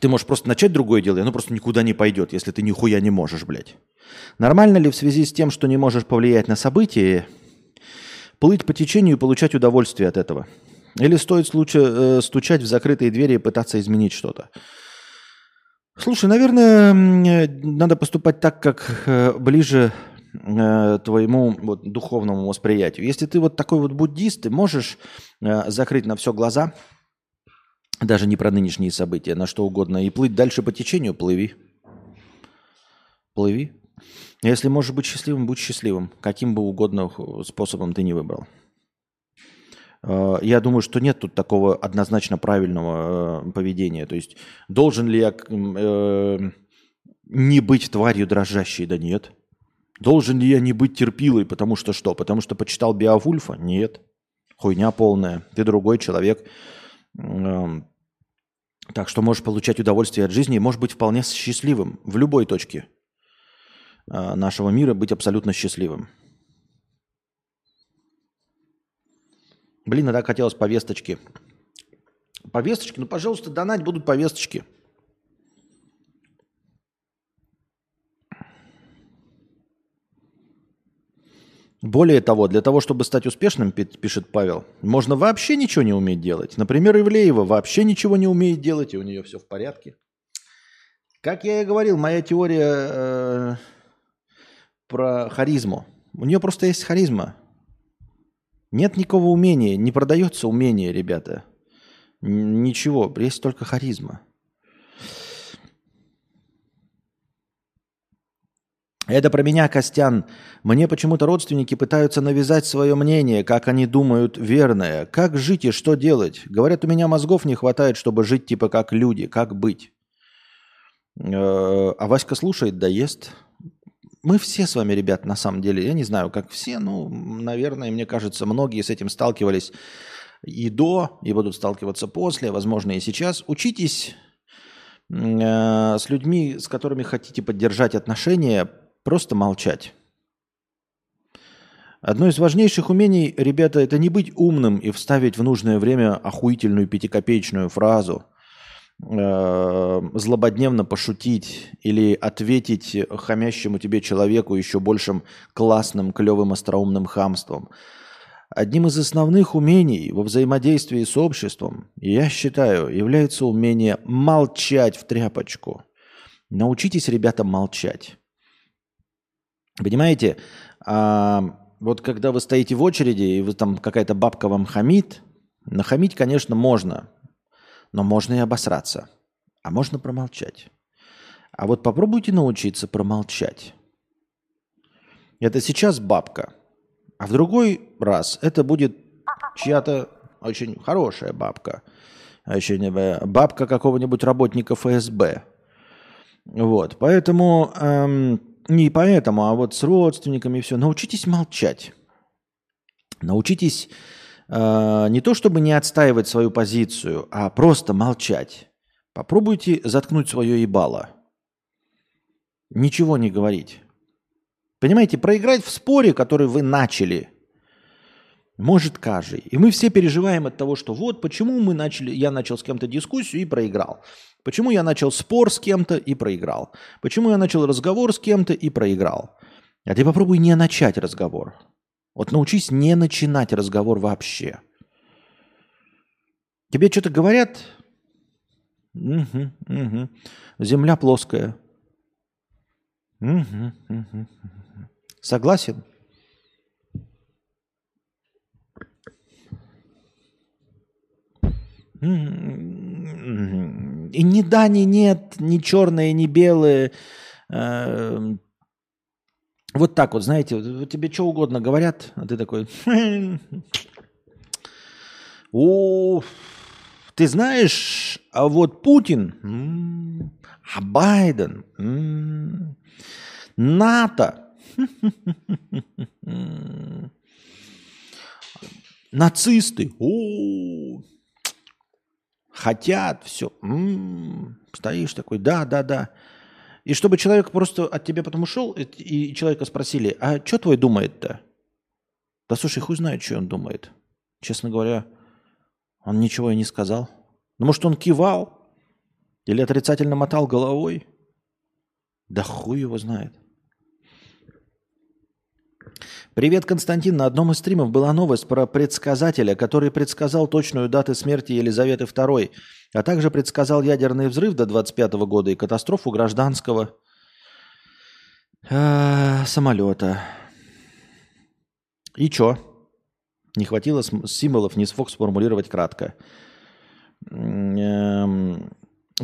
ты можешь просто начать другое дело, и оно просто никуда не пойдет, если ты нихуя не можешь, блядь. Нормально ли в связи с тем, что не можешь повлиять на события, Плыть по течению и получать удовольствие от этого? Или стоит случай, э, стучать в закрытые двери и пытаться изменить что-то? Слушай, наверное, надо поступать так, как э, ближе э, твоему вот, духовному восприятию. Если ты вот такой вот буддист, ты можешь э, закрыть на все глаза, даже не про нынешние события, на что угодно, и плыть дальше по течению, плыви. Плыви. Если можешь быть счастливым, будь счастливым, каким бы угодно способом ты не выбрал. Э, я думаю, что нет тут такого однозначно правильного э, поведения. То есть должен ли я э, не быть тварью дрожащей? Да нет. Должен ли я не быть терпилой? Потому что что? Потому что почитал Биовульфа? Нет. Хуйня полная. Ты другой человек. Эм, так что можешь получать удовольствие от жизни и можешь быть вполне счастливым в любой точке Э, нашего мира быть абсолютно счастливым. Блин, а так хотелось повесточки. Повесточки? Ну, пожалуйста, донать будут повесточки. Более того, для того, чтобы стать успешным, пишет Павел, можно вообще ничего не уметь делать. Например, Ивлеева вообще ничего не умеет делать, и у нее все в порядке. Как я и говорил, моя теория э, про харизму. У нее просто есть харизма. Нет никакого умения, не продается умение, ребята. Ничего, есть только харизма. Это про меня, Костян. Мне почему-то родственники пытаются навязать свое мнение, как они думают верное. Как жить и что делать? Говорят, у меня мозгов не хватает, чтобы жить типа как люди. Как быть? Э, а Васька слушает, да ест. Мы все с вами, ребят, на самом деле, я не знаю, как все, ну, наверное, мне кажется, многие с этим сталкивались и до, и будут сталкиваться после, возможно, и сейчас. Учитесь э, с людьми, с которыми хотите поддержать отношения, просто молчать. Одно из важнейших умений, ребята, это не быть умным и вставить в нужное время охуительную пятикопеечную фразу. Э, злободневно пошутить или ответить хамящему тебе человеку еще большим классным, клевым, остроумным хамством. Одним из основных умений во взаимодействии с обществом, я считаю, является умение молчать в тряпочку. Научитесь, ребята, молчать. Понимаете, а, вот когда вы стоите в очереди, и вы там какая-то бабка вам хамит, нахамить, конечно, можно, но можно и обосраться, а можно промолчать. А вот попробуйте научиться промолчать. Это сейчас бабка, а в другой раз это будет чья-то очень хорошая бабка, очень э, бабка какого-нибудь работника ФСБ. Вот, поэтому эм, не поэтому, а вот с родственниками и все. Научитесь молчать. Научитесь э, не то чтобы не отстаивать свою позицию, а просто молчать. Попробуйте заткнуть свое ебало. Ничего не говорить. Понимаете, проиграть в споре, который вы начали, может каждый. И мы все переживаем от того, что вот почему мы начали, я начал с кем-то дискуссию и проиграл. Почему я начал спор с кем-то и проиграл? Почему я начал разговор с кем-то и проиграл? А ты попробуй не начать разговор. Вот научись не начинать разговор вообще. Тебе что-то говорят? Угу, угу. Земля плоская. Угу, угу. Согласен? И ни да, ни нет, ни черные, ни белые. Эм, вот так вот, знаете, вот тебе что угодно говорят, а ты такой... О, ты знаешь, а вот Путин, а Байден, НАТО, нацисты, о, хотят, все. Стоишь такой, да, да, да. И чтобы человек просто от тебя потом ушел, и человека спросили, а что твой думает-то? Да слушай, хуй знает, что он думает. Честно говоря, он ничего и не сказал. Ну, может, он кивал или отрицательно мотал головой? Да хуй его знает. Привет, Константин. На одном из стримов была новость про предсказателя, который предсказал точную дату смерти Елизаветы II, а также предсказал ядерный взрыв до 25 года и катастрофу гражданского э, самолета. И чё? Не хватило символов, не смог сформулировать кратко. Эм,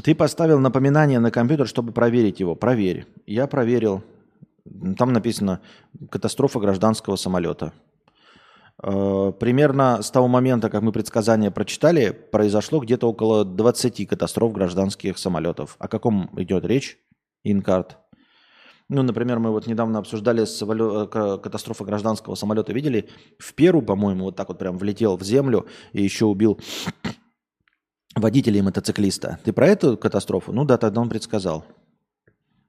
ты поставил напоминание на компьютер, чтобы проверить его. Проверь. Я проверил. Там написано «Катастрофа гражданского самолета». Э, примерно с того момента, как мы предсказания прочитали, произошло где-то около 20 катастроф гражданских самолетов. О каком идет речь? Инкарт. Ну, например, мы вот недавно обсуждали самолет, э, катастрофу гражданского самолета. Видели? В Перу, по-моему, вот так вот прям влетел в землю и еще убил водителя и мотоциклиста. Ты про эту катастрофу? Ну да, тогда он предсказал.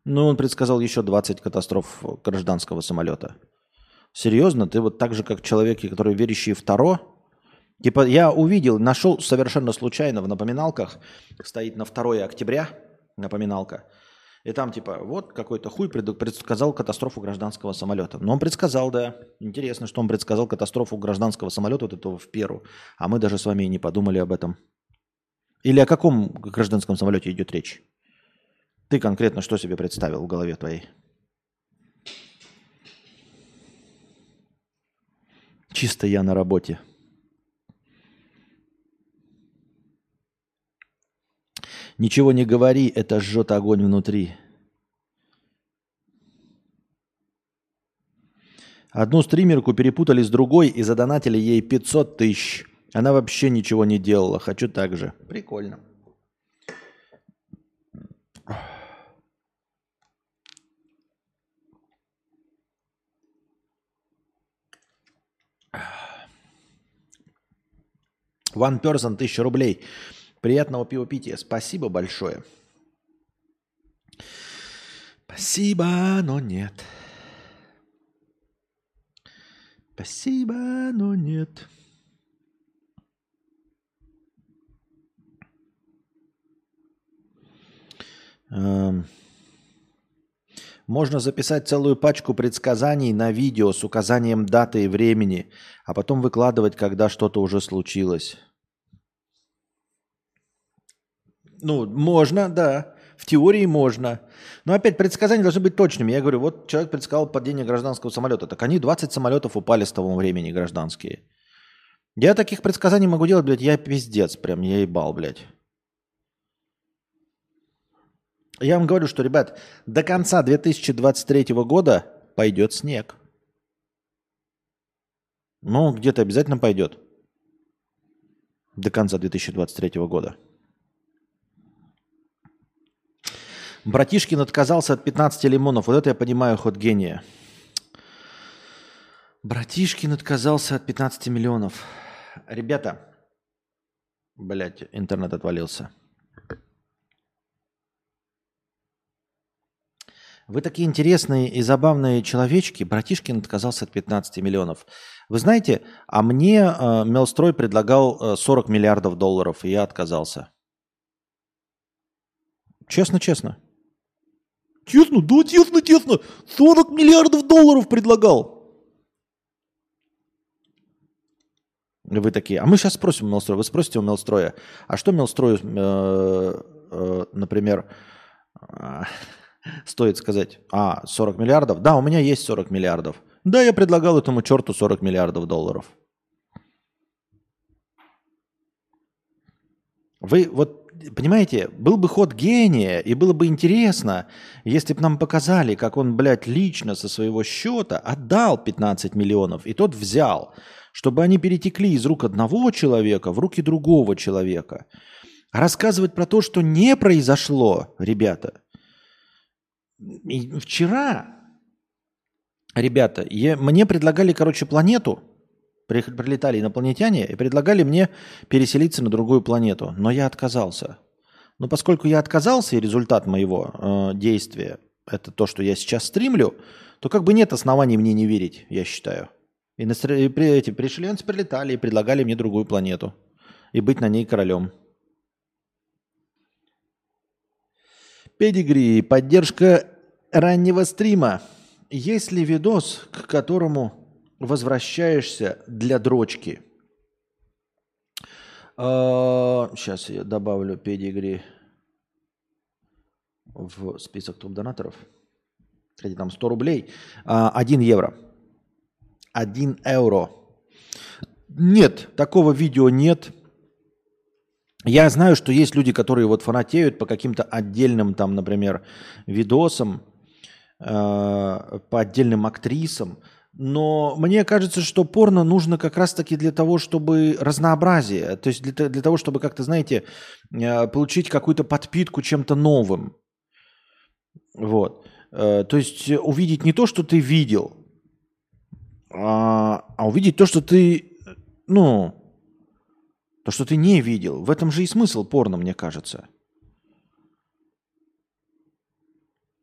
Ну, он предсказал еще 20 катастроф гражданского самолета. Серьезно? Ты вот так же, как человеки, которые верящие в Таро? Типа, я увидел, нашел совершенно случайно в напоминалках, стоит на 2 октября напоминалка, и там типа, вот какой-то хуй предсказал катастрофу гражданского самолета. Но он предсказал, да. Интересно, что он предсказал катастрофу гражданского самолета вот этого в Перу. А мы даже с вами и не подумали об этом. Или о каком гражданском самолете идет речь? Ты конкретно что себе представил в голове твоей? Чисто я на работе. Ничего не говори, это жжет огонь внутри. Одну стримерку перепутали с другой и задонатили ей 500 тысяч. Она вообще ничего не делала. Хочу так же. Прикольно. One person, 1000 рублей. Приятного пивопития. Спасибо большое. Спасибо, но нет. Спасибо, но нет. Эм. Можно записать целую пачку предсказаний на видео с указанием даты и времени, а потом выкладывать, когда что-то уже случилось. Ну, можно, да. В теории можно. Но опять предсказания должны быть точными. Я говорю, вот человек предсказал падение гражданского самолета. Так они 20 самолетов упали с того времени гражданские. Я таких предсказаний могу делать, блядь, я пиздец прям, я ебал, блядь. Я вам говорю, что, ребят, до конца 2023 года пойдет снег. Ну, где-то обязательно пойдет. До конца 2023 года. Братишкин отказался от 15 лимонов. Вот это я понимаю ход гения. Братишкин отказался от 15 миллионов. Ребята, блядь, интернет отвалился. Вы такие интересные и забавные человечки. Братишкин отказался от 15 миллионов. Вы знаете, а мне э, Мелстрой предлагал э, 40 миллиардов долларов, и я отказался. Честно-честно. Честно, да, честно, честно. 40 миллиардов долларов предлагал. Вы такие, а мы сейчас спросим у Мелстроя. Вы спросите у Мелстроя, а что Мелстрою, э, э, например, э, стоит сказать? А, 40 миллиардов? Да, у меня есть 40 миллиардов. Да, я предлагал этому черту 40 миллиардов долларов. Вы вот понимаете, был бы ход гения, и было бы интересно, если бы нам показали, как он, блядь, лично со своего счета отдал 15 миллионов, и тот взял, чтобы они перетекли из рук одного человека в руки другого человека. Рассказывать про то, что не произошло, ребята. И вчера, ребята, я, мне предлагали, короче, планету, Прилетали инопланетяне и предлагали мне переселиться на другую планету, но я отказался. Но поскольку я отказался, и результат моего э, действия это то, что я сейчас стримлю, то как бы нет оснований мне не верить, я считаю. И, на, и при, эти пришельцы прилетали и предлагали мне другую планету и быть на ней королем. Педигри, поддержка раннего стрима. Есть ли видос, к которому возвращаешься для дрочки. Сейчас а, я добавлю педигри в список топ-донаторов. Кстати, там 100 рублей. 1 а, евро. 1 евро. Нет, такого видео нет. Я знаю, что есть люди, которые вот фанатеют по каким-то отдельным там, например, видосам, по отдельным актрисам. Но мне кажется, что порно нужно как раз-таки для того, чтобы разнообразие, то есть для, для того, чтобы как-то, знаете, э, получить какую-то подпитку чем-то новым. Вот. Э, то есть увидеть не то, что ты видел, а, а увидеть то, что ты, ну, то, что ты не видел. В этом же и смысл порно, мне кажется.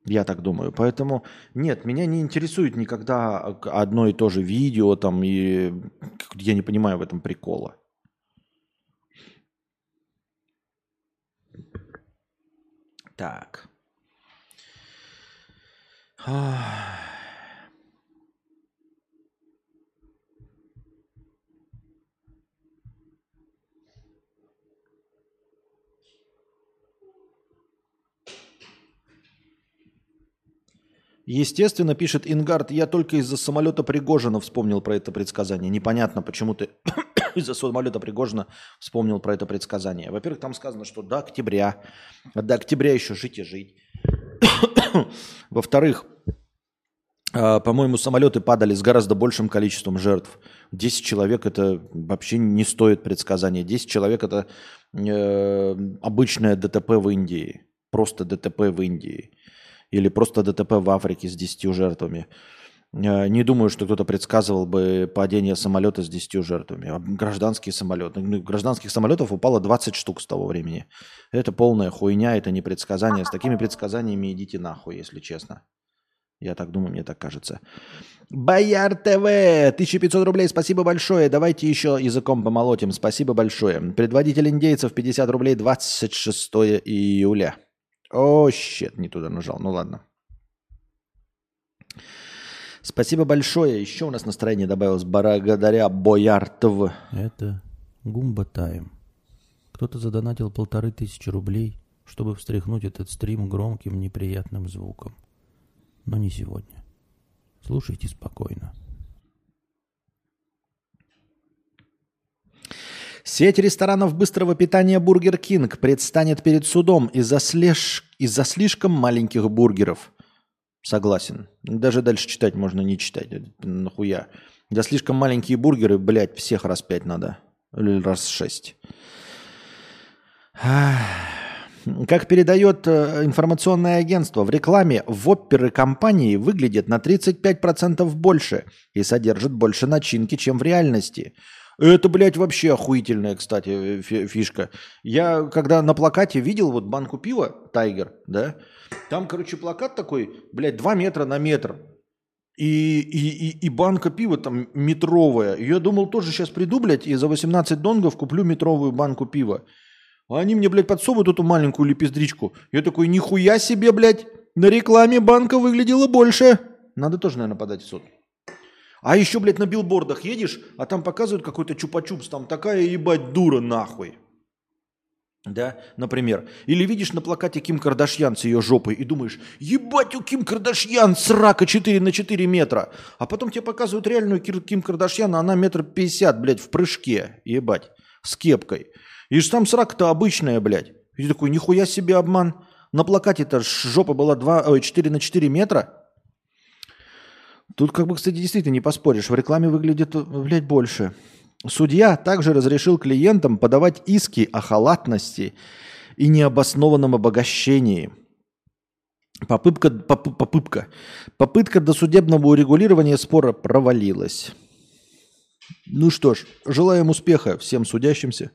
Я так думаю. Поэтому нет, меня не интересует никогда одно и то же видео, там, и я не понимаю в этом прикола. Так. Естественно, пишет Ингард, я только из-за самолета Пригожина вспомнил про это предсказание. Непонятно, почему ты из-за самолета Пригожина вспомнил про это предсказание. Во-первых, там сказано, что до октября, до октября еще жить и жить. Во-вторых, а, по-моему, самолеты падали с гораздо большим количеством жертв. 10 человек это вообще не стоит предсказания. 10 человек это э, обычное ДТП в Индии. Просто ДТП в Индии или просто ДТП в Африке с 10 жертвами. Э, не думаю, что кто-то предсказывал бы падение самолета с 10 жертвами. А гражданские самолеты. Ну, гражданских самолетов упало 20 штук с того времени. Это полная хуйня, это не предсказание. С такими предсказаниями идите нахуй, если честно. Я так думаю, мне так кажется. Бояр ТВ, 1500 рублей, спасибо большое. Давайте еще языком помолотим, спасибо большое. Предводитель индейцев, 50 рублей, 26 июля. О, щет, не туда нажал. Ну ладно. Спасибо большое. Еще у нас настроение добавилось благодаря Бояртов. Это Goomba time. Кто-то задонатил полторы тысячи рублей, чтобы встряхнуть этот стрим громким неприятным звуком. Но не сегодня. Слушайте спокойно. Сеть ресторанов быстрого питания Бургер Кинг предстанет перед судом из-за слеж... из слишком маленьких бургеров. Согласен. Даже дальше читать можно не читать. Нахуя. Да слишком маленькие бургеры, блядь, всех раз пять надо. Или раз шесть. Как передает э, информационное агентство, в рекламе вопперы компании выглядят на 35% больше и содержат больше начинки, чем в реальности – это, блядь, вообще охуительная, кстати, фишка. Я когда на плакате видел вот банку пива «Тайгер», да, там, короче, плакат такой, блядь, 2 метра на метр. И, и, и, и банка пива там метровая. Я думал, тоже сейчас приду, блядь, и за 18 донгов куплю метровую банку пива. А они мне, блядь, подсовывают эту маленькую лепездричку. Я такой, нихуя себе, блядь, на рекламе банка выглядела больше. Надо тоже, наверное, подать в суд. А еще, блядь, на билбордах едешь, а там показывают какой-то чупа-чупс, там такая ебать дура нахуй. Да, например. Или видишь на плакате Ким Кардашьян с ее жопой и думаешь, ебать, у Ким Кардашьян срака 4 на 4 метра. А потом тебе показывают реальную Ким Кардашьян, а она метр пятьдесят, блядь, в прыжке, ебать, с кепкой. И же там срака-то обычная, блядь. И ты такой, нихуя себе обман. На плакате-то жопа была 2, ой, 4 на 4 метра. Тут, как бы, кстати, действительно не поспоришь. В рекламе выглядит, блядь, больше. Судья также разрешил клиентам подавать иски о халатности и необоснованном обогащении. Попытка, поп, попытка, попытка досудебного урегулирования спора провалилась. Ну что ж, желаем успеха всем судящимся.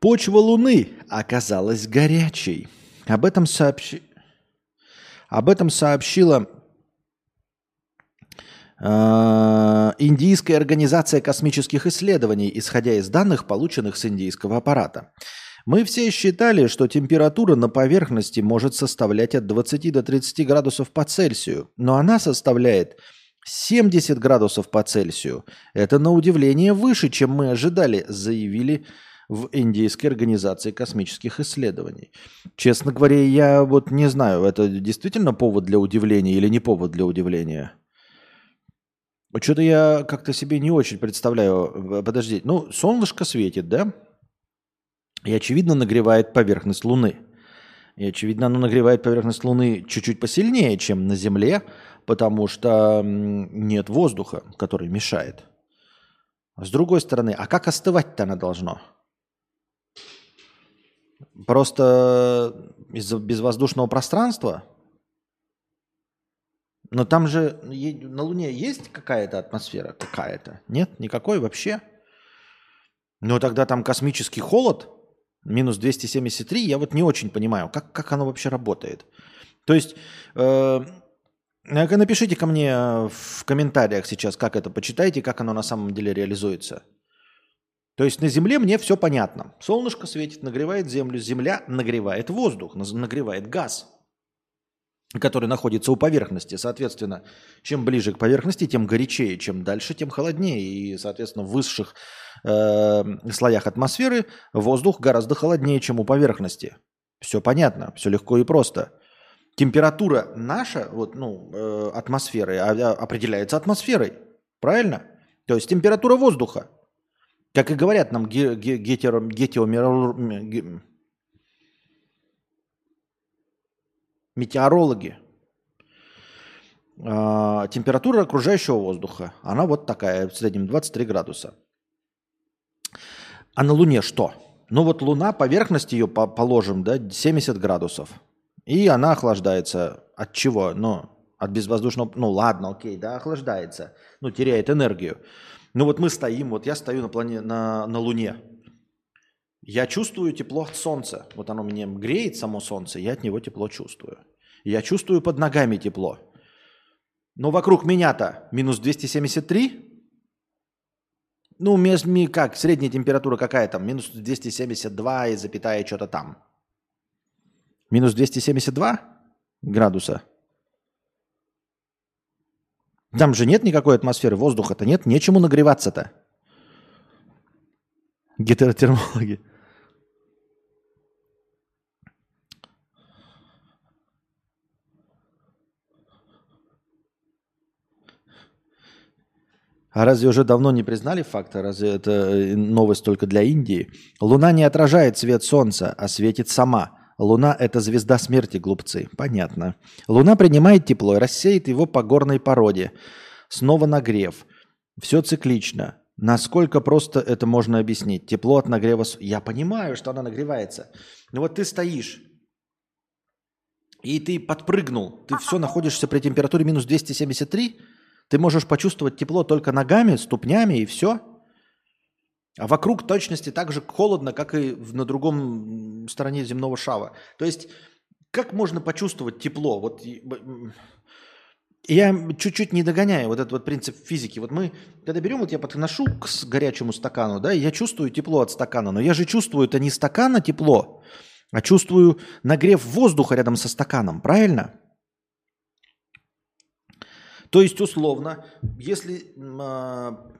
Почва Луны оказалась горячей. Об этом, сообщи... Об этом сообщила э, Индийская организация космических исследований, исходя из данных, полученных с индийского аппарата. Мы все считали, что температура на поверхности может составлять от 20 до 30 градусов по Цельсию, но она составляет 70 градусов по Цельсию. Это на удивление выше, чем мы ожидали, заявили в Индийской организации космических исследований. Честно говоря, я вот не знаю, это действительно повод для удивления или не повод для удивления. Что-то я как-то себе не очень представляю. Подождите, ну, солнышко светит, да? И, очевидно, нагревает поверхность Луны. И, очевидно, оно нагревает поверхность Луны чуть-чуть посильнее, чем на Земле, потому что нет воздуха, который мешает. С другой стороны, а как остывать-то оно должно? Просто из-за безвоздушного пространства? Но там же на Луне есть какая-то атмосфера? Какая-то? Нет? Никакой вообще? Но тогда там космический холод, минус 273, я вот не очень понимаю, как, как оно вообще работает. То есть, э, напишите ко мне в комментариях сейчас, как это, почитайте, как оно на самом деле реализуется. То есть на Земле мне все понятно. Солнышко светит, нагревает Землю, Земля нагревает воздух, нагревает газ, который находится у поверхности. Соответственно, чем ближе к поверхности, тем горячее, чем дальше, тем холоднее. И, соответственно, в высших э, слоях атмосферы воздух гораздо холоднее, чем у поверхности. Все понятно, все легко и просто. Температура наша, вот, ну, э, атмосферы, а, а, определяется атмосферой. Правильно? То есть температура воздуха. Как и говорят нам ге- ге- гетеро, метеорологи, а, температура окружающего воздуха, она вот такая, в среднем 23 градуса. А на Луне что? Ну вот Луна, поверхность ее положим, да, 70 градусов. И она охлаждается. От чего? Ну, от безвоздушного... Ну ладно, окей, да, охлаждается. Ну, теряет энергию. Ну вот мы стоим, вот я стою на, плане, на, на Луне. Я чувствую тепло от Солнца. Вот оно мне греет, само Солнце, я от него тепло чувствую. Я чувствую под ногами тепло. Но вокруг меня-то минус 273. Ну, между как, средняя температура какая там? Минус 272 и запятая что-то там. Минус 272 градуса? Там же нет никакой атмосферы, воздуха-то нет, нечему нагреваться-то. Гетеротермологи. А разве уже давно не признали факт, а разве это э, новость только для Индии? Луна не отражает свет Солнца, а светит сама. Луна – это звезда смерти, глупцы. Понятно. Луна принимает тепло и рассеет его по горной породе. Снова нагрев. Все циклично. Насколько просто это можно объяснить? Тепло от нагрева... Я понимаю, что она нагревается. Но вот ты стоишь, и ты подпрыгнул. Ты все находишься при температуре минус 273. Ты можешь почувствовать тепло только ногами, ступнями и все. А вокруг точности так же холодно, как и на другом стороне земного шара. То есть, как можно почувствовать тепло? Вот я чуть-чуть не догоняю вот этот вот принцип физики. Вот мы, когда берем, вот я подношу к горячему стакану, да, я чувствую тепло от стакана, но я же чувствую это не стакана тепло, а чувствую нагрев воздуха рядом со стаканом, правильно? То есть, условно, если а,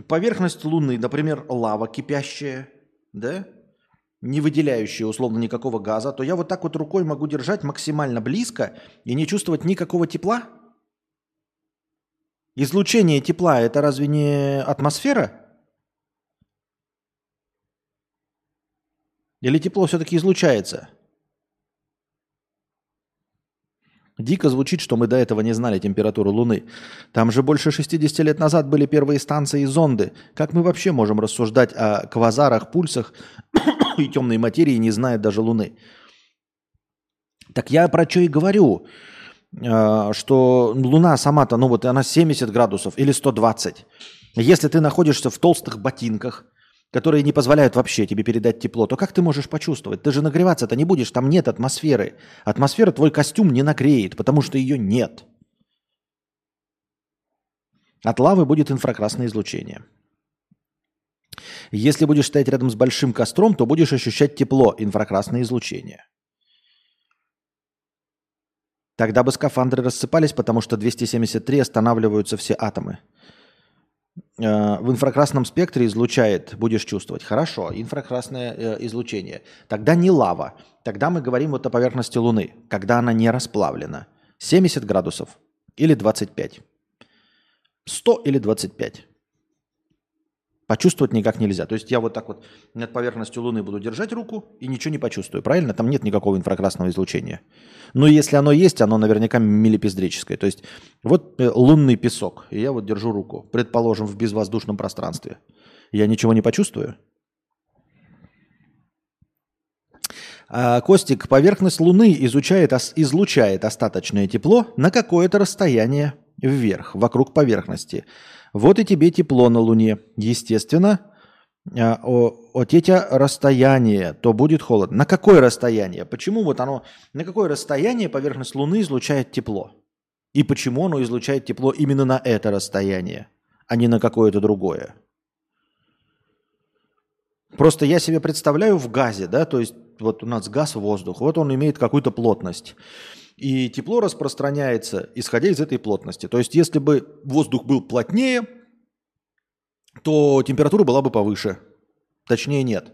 поверхность Луны, например, лава кипящая, да, не выделяющая условно никакого газа, то я вот так вот рукой могу держать максимально близко и не чувствовать никакого тепла? Излучение тепла – это разве не атмосфера? Или тепло все-таки излучается? Дико звучит, что мы до этого не знали температуру Луны. Там же больше 60 лет назад были первые станции и зонды. Как мы вообще можем рассуждать о квазарах, пульсах и темной материи, не зная даже Луны? Так я про что и говорю, э, что Луна сама-то, ну вот она 70 градусов или 120. Если ты находишься в толстых ботинках, которые не позволяют вообще тебе передать тепло, то как ты можешь почувствовать? Ты же нагреваться-то не будешь, там нет атмосферы. Атмосфера твой костюм не нагреет, потому что ее нет. От лавы будет инфракрасное излучение. Если будешь стоять рядом с большим костром, то будешь ощущать тепло, инфракрасное излучение. Тогда бы скафандры рассыпались, потому что 273 останавливаются все атомы. Э, В инфракрасном спектре излучает, будешь чувствовать. Хорошо, инфракрасное э, излучение. Тогда не лава. Тогда мы говорим вот о поверхности Луны, когда она не расплавлена. 70 градусов или 25. 100 или 25. Почувствовать никак нельзя. То есть я вот так вот над поверхностью Луны буду держать руку и ничего не почувствую. Правильно? Там нет никакого инфракрасного излучения. Но если оно есть, оно наверняка милипиздрическое. То есть вот э, лунный песок, и я вот держу руку, предположим, в безвоздушном пространстве. Я ничего не почувствую? А, Костик, поверхность Луны изучает, излучает остаточное тепло на какое-то расстояние вверх, вокруг поверхности. Вот и тебе тепло на Луне. Естественно, а, о, от эти расстояние, то будет холодно. На какое расстояние? Почему вот оно, на какое расстояние поверхность Луны излучает тепло? И почему оно излучает тепло именно на это расстояние, а не на какое-то другое? Просто я себе представляю в газе, да, то есть вот у нас газ, воздух, вот он имеет какую-то плотность. И тепло распространяется, исходя из этой плотности. То есть если бы воздух был плотнее, то температура была бы повыше. Точнее, нет.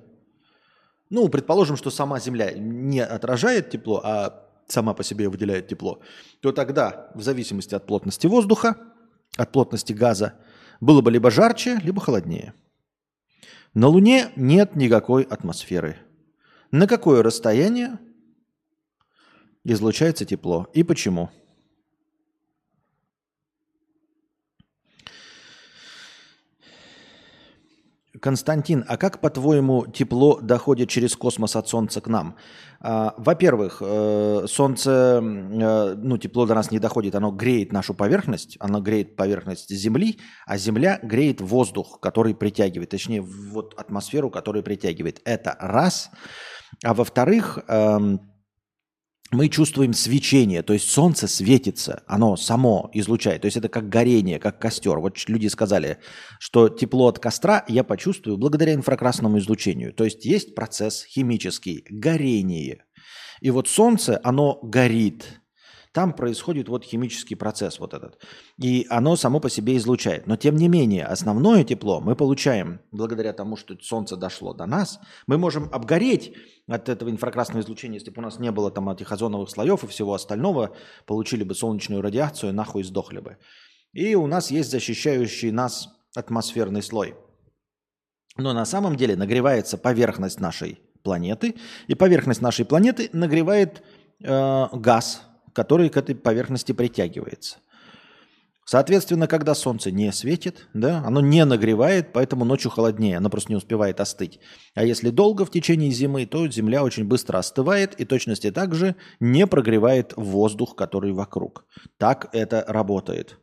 Ну, предположим, что сама Земля не отражает тепло, а сама по себе выделяет тепло, то тогда, в зависимости от плотности воздуха, от плотности газа, было бы либо жарче, либо холоднее. На Луне нет никакой атмосферы. На какое расстояние излучается тепло и почему? Константин, а как, по-твоему, тепло доходит через космос от Солнца к нам? А, во-первых, э, Солнце, э, ну, тепло до нас не доходит, оно греет нашу поверхность, оно греет поверхность Земли, а Земля греет воздух, который притягивает, точнее, вот атмосферу, которая притягивает. Это раз. А во-вторых, эм, мы чувствуем свечение, то есть солнце светится, оно само излучает, то есть это как горение, как костер. Вот люди сказали, что тепло от костра я почувствую благодаря инфракрасному излучению. То есть есть процесс химический, горение. И вот солнце, оно горит, там происходит вот химический процесс вот этот. И оно само по себе излучает. Но тем не менее, основное тепло мы получаем благодаря тому, что Солнце дошло до нас. Мы можем обгореть от этого инфракрасного излучения, если бы у нас не было там этих озоновых слоев и всего остального, получили бы солнечную радиацию, нахуй сдохли бы. И у нас есть защищающий нас атмосферный слой. Но на самом деле нагревается поверхность нашей планеты, и поверхность нашей планеты нагревает э, газ, который к этой поверхности притягивается. Соответственно, когда солнце не светит, да, оно не нагревает, поэтому ночью холоднее, оно просто не успевает остыть. А если долго в течение зимы, то Земля очень быстро остывает и точности также не прогревает воздух, который вокруг. Так это работает.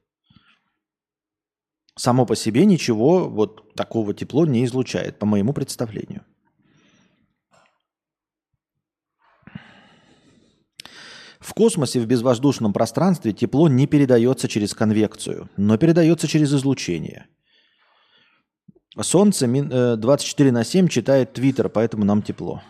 Само по себе ничего вот такого тепло не излучает, по моему представлению. В космосе в безвоздушном пространстве тепло не передается через конвекцию, но передается через излучение. Солнце 24 э, на 7 читает Твиттер, поэтому нам тепло.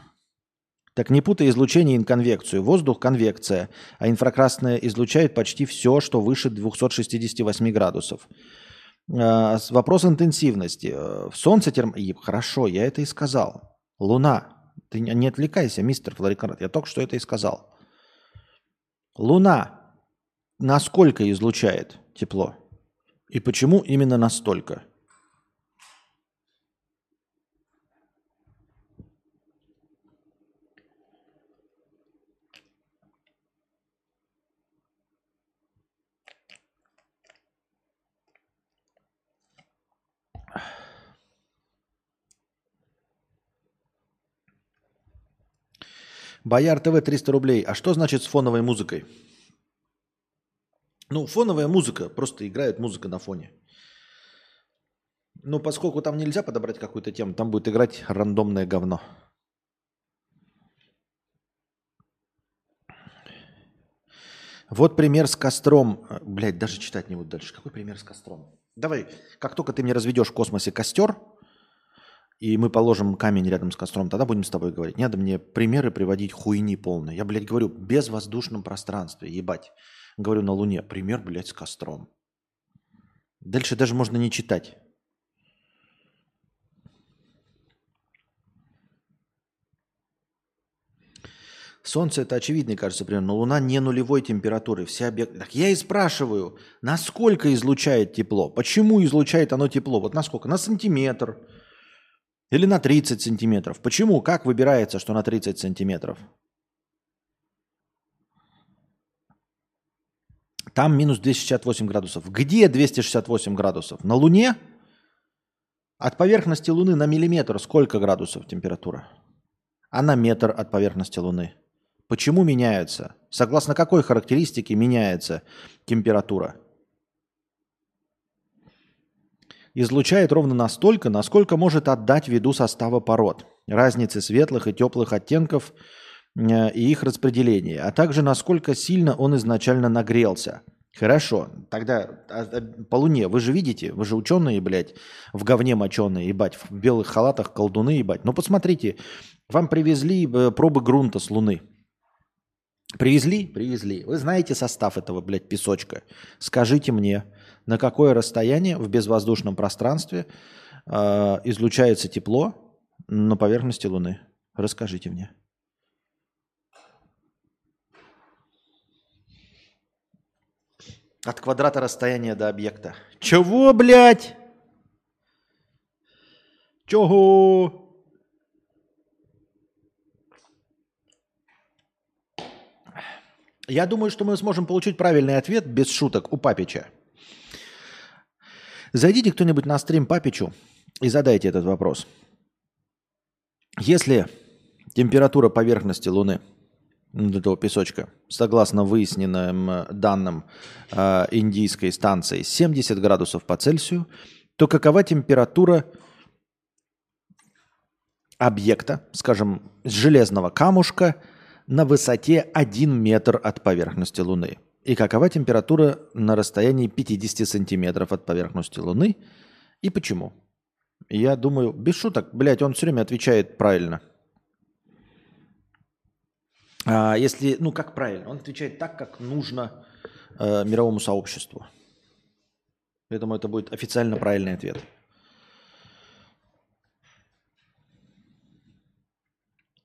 Так не путай излучение и конвекцию. Воздух – конвекция, а инфракрасное излучает почти все, что выше 268 градусов. Э, вопрос интенсивности. Э, в Солнце терм... Хорошо, я это и сказал. Луна. Ты не отвлекайся, мистер Флорикард. Я только что это и сказал. Луна насколько излучает тепло? И почему именно настолько? Бояр ТВ 300 рублей. А что значит с фоновой музыкой? Ну, фоновая музыка. Просто играет музыка на фоне. Ну, поскольку там нельзя подобрать какую-то тему, там будет играть рандомное говно. Вот пример с костром. Блять, даже читать не буду дальше. Какой пример с костром? Давай, как только ты мне разведешь в космосе костер, и мы положим камень рядом с костром, тогда будем с тобой говорить. Не надо мне примеры приводить хуйни полные. Я, блядь, говорю, без воздушном пространстве, ебать. Говорю на Луне, пример, блядь, с костром. Дальше даже можно не читать. Солнце это очевидный, кажется, пример, но Луна не нулевой температуры. Все объекты. Так я и спрашиваю, насколько излучает тепло? Почему излучает оно тепло? Вот насколько? На сантиметр, или на 30 сантиметров. Почему? Как выбирается, что на 30 сантиметров? Там минус 268 градусов. Где 268 градусов? На Луне? От поверхности Луны на миллиметр сколько градусов температура? А на метр от поверхности Луны? Почему меняется? Согласно какой характеристике меняется температура? Излучает ровно настолько, насколько может отдать виду состава пород, разницы светлых и теплых оттенков э, и их распределения, а также насколько сильно он изначально нагрелся. Хорошо, тогда а, а, по Луне, вы же видите, вы же ученые, блядь, в говне моченые, ебать, в белых халатах колдуны, ебать. Ну посмотрите, вам привезли э, пробы грунта с Луны. Привезли? Привезли. Вы знаете состав этого, блядь, песочка. Скажите мне, на какое расстояние в безвоздушном пространстве э, излучается тепло на поверхности Луны? Расскажите мне. От квадрата расстояния до объекта. Чего, блядь? Чего? Я думаю, что мы сможем получить правильный ответ без шуток у Папича. Зайдите кто-нибудь на стрим Папичу и задайте этот вопрос. Если температура поверхности Луны, этого песочка, согласно выясненным э, данным э, индийской станции, 70 градусов по Цельсию, то какова температура объекта, скажем, железного камушка на высоте 1 метр от поверхности Луны? И какова температура на расстоянии 50 сантиметров от поверхности Луны? И почему? Я думаю, без шуток, блядь, он все время отвечает правильно. А если, ну как правильно? Он отвечает так, как нужно э, мировому сообществу. Думаю, это будет официально правильный ответ.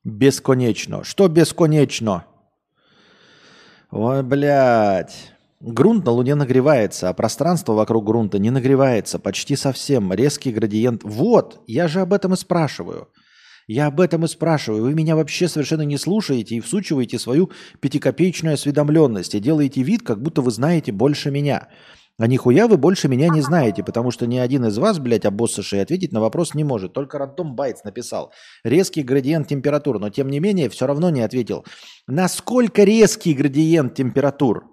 Бесконечно. Что бесконечно? Ой, блядь. Грунт на Луне нагревается, а пространство вокруг грунта не нагревается почти совсем. Резкий градиент. Вот, я же об этом и спрашиваю. Я об этом и спрашиваю. Вы меня вообще совершенно не слушаете и всучиваете свою пятикопеечную осведомленность и делаете вид, как будто вы знаете больше меня. А нихуя вы больше меня не знаете, потому что ни один из вас, блядь, обоссыший, ответить на вопрос не может. Только Рандом Байтс написал. Резкий градиент температур, но тем не менее все равно не ответил. Насколько резкий градиент температур?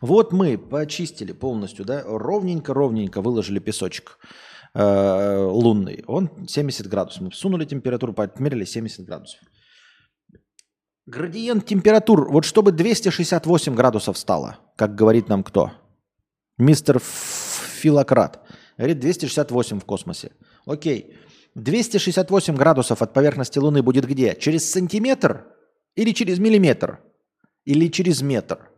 Вот мы почистили полностью, да, ровненько-ровненько выложили песочек э, лунный. Он 70 градусов. Мы всунули температуру, подмерили 70 градусов. Градиент температур, вот чтобы 268 градусов стало, как говорит нам кто? Мистер Филократ. Говорит 268 в космосе. Окей. 268 градусов от поверхности Луны будет где? Через сантиметр или через миллиметр? Или через метр?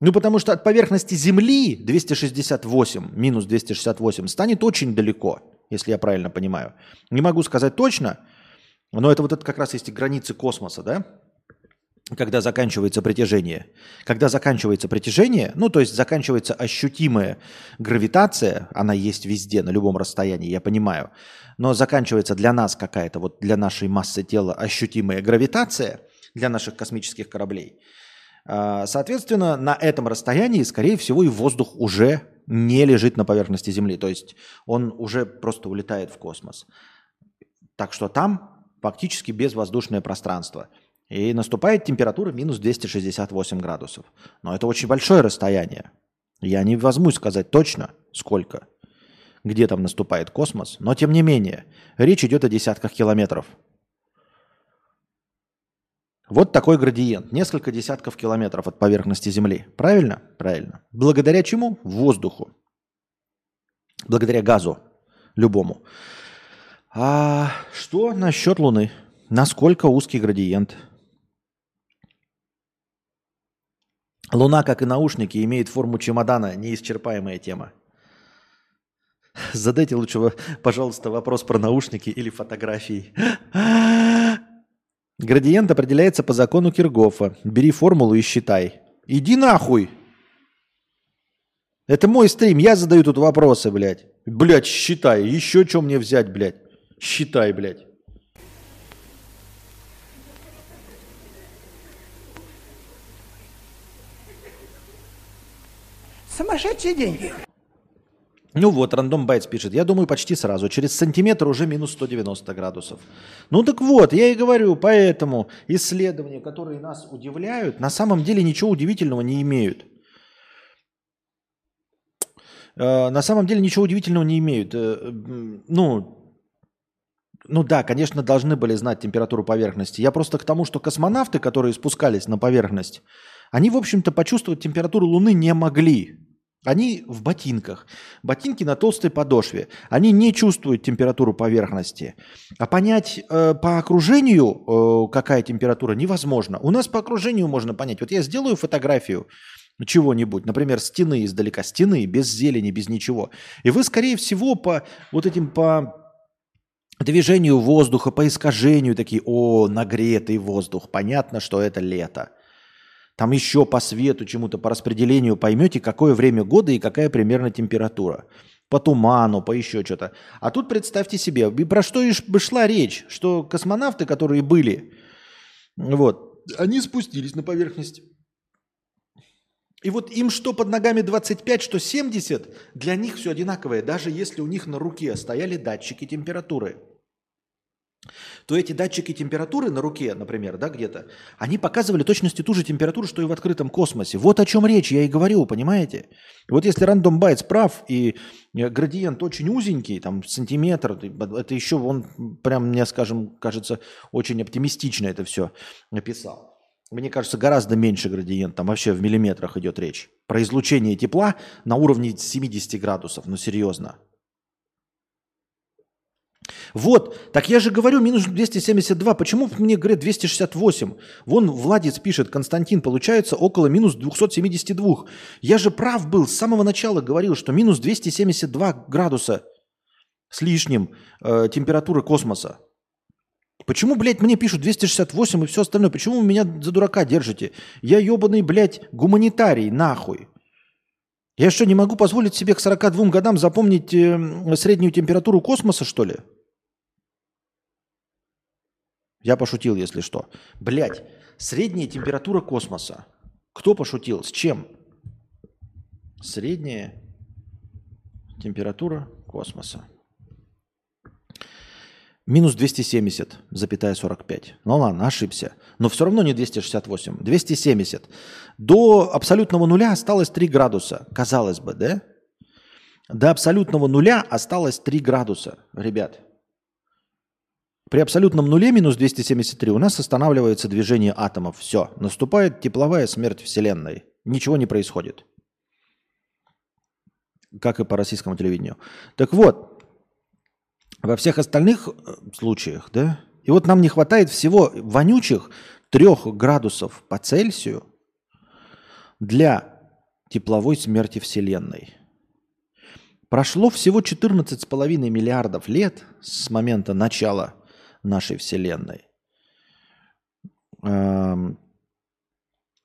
Ну, потому что от поверхности Земли 268 минус 268 станет очень далеко, если я правильно понимаю. Не могу сказать точно, но это вот это как раз есть границы космоса, да? Когда заканчивается притяжение. Когда заканчивается притяжение, ну, то есть заканчивается ощутимая гравитация, она есть везде, на любом расстоянии, я понимаю, но заканчивается для нас какая-то, вот для нашей массы тела ощутимая гравитация, для наших космических кораблей. А, соответственно, на этом расстоянии, скорее всего, и воздух уже не лежит на поверхности Земли, то есть он уже просто улетает в космос. Так что там фактически безвоздушное пространство. И наступает температура минус 268 градусов. Но это очень большое расстояние. Я не возьмусь сказать точно, сколько, где там наступает космос, но тем не менее, речь идет о десятках километров. Вот такой градиент, несколько десятков километров от поверхности Земли. Правильно? Правильно. Благодаря чему? Воздуху. Благодаря газу любому. А что насчет Луны? Насколько узкий градиент? Луна, как и наушники, имеет форму чемодана, неисчерпаемая тема. Задайте лучше, пожалуйста, вопрос про наушники или фотографии. Градиент определяется по закону Киргофа. Бери формулу и считай. Иди нахуй! Это мой стрим, я задаю тут вопросы, блядь. Блядь, считай. Еще что мне взять, блядь? Считай, блядь. Сумасшедшие деньги. Ну вот, рандом байтс пишет. Я думаю, почти сразу. Через сантиметр уже минус 190 градусов. Ну так вот, я и говорю, поэтому исследования, которые нас удивляют, на самом деле ничего удивительного не имеют. Э, на самом деле ничего удивительного не имеют. Э, ну, ну да, конечно, должны были знать температуру поверхности. Я просто к тому, что космонавты, которые спускались на поверхность, они, в общем-то, почувствовать температуру Луны не могли. Они в ботинках. Ботинки на толстой подошве. Они не чувствуют температуру поверхности. А понять э, по окружению, э, какая температура, невозможно. У нас по окружению можно понять. Вот я сделаю фотографию чего-нибудь, например, стены издалека, стены без зелени, без ничего. И вы, скорее всего, по вот этим по движению воздуха, по искажению такие, о, нагретый воздух, понятно, что это лето. Там еще по свету, чему-то по распределению поймете, какое время года и какая примерно температура. По туману, по еще что-то. А тут представьте себе, про что и шла речь, что космонавты, которые были, вот, они спустились на поверхность. И вот им что под ногами 25, что 70, для них все одинаковое, даже если у них на руке стояли датчики температуры. То эти датчики температуры на руке, например, да, где-то, они показывали точности ту же температуру, что и в открытом космосе. Вот о чем речь, я и говорю, понимаете? Вот если рандом байтс прав, и э, градиент очень узенький, там сантиметр, это еще он прям, мне, скажем, кажется, очень оптимистично это все написал. Мне кажется, гораздо меньше градиент, там вообще в миллиметрах идет речь. Про излучение тепла на уровне 70 градусов, ну серьезно. Вот, так я же говорю, минус 272. Почему мне говорят 268? Вон Владец пишет, Константин, получается около минус 272. Я же прав был, с самого начала говорил, что минус 272 градуса с лишним э, температуры космоса. Почему, блядь, мне пишут 268 и все остальное? Почему вы меня за дурака держите? Я ебаный, блядь, гуманитарий, нахуй. Я что, не могу позволить себе к 42 годам запомнить э, среднюю температуру космоса, что ли? Я пошутил, если что. Блять, средняя температура космоса. Кто пошутил? С чем? Средняя температура космоса. Минус 270, запятая 45. Ну ладно, ошибся. Но все равно не 268. 270. До абсолютного нуля осталось 3 градуса. Казалось бы, да? До абсолютного нуля осталось 3 градуса, ребят. При абсолютном нуле минус 273 у нас останавливается движение атомов. Все, наступает тепловая смерть Вселенной. Ничего не происходит. Как и по российскому телевидению. Так вот, во всех остальных э, случаях, да, и вот нам не хватает всего вонючих 3 градусов по Цельсию для тепловой смерти Вселенной. Прошло всего 14,5 миллиардов лет с момента начала нашей Вселенной. Эм,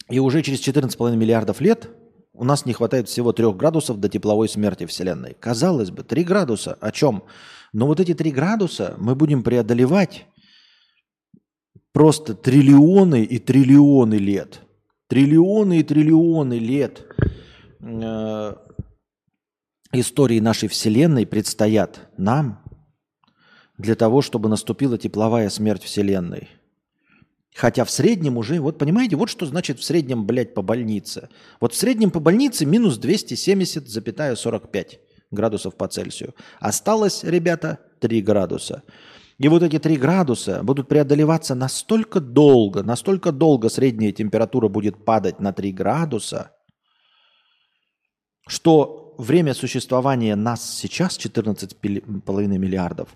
и уже через 14,5 миллиардов лет у нас не хватает всего 3 градусов до тепловой смерти Вселенной. Казалось бы, 3 градуса о чем? Но вот эти 3 градуса мы будем преодолевать просто триллионы и триллионы лет. Триллионы и триллионы лет э, истории нашей Вселенной предстоят нам, для того, чтобы наступила тепловая смерть Вселенной. Хотя в среднем уже, вот понимаете, вот что значит в среднем, блядь, по больнице. Вот в среднем по больнице минус 270,45 градусов по Цельсию. Осталось, ребята, 3 градуса. И вот эти 3 градуса будут преодолеваться настолько долго, настолько долго средняя температура будет падать на 3 градуса, что время существования нас сейчас, 14,5 миллиардов,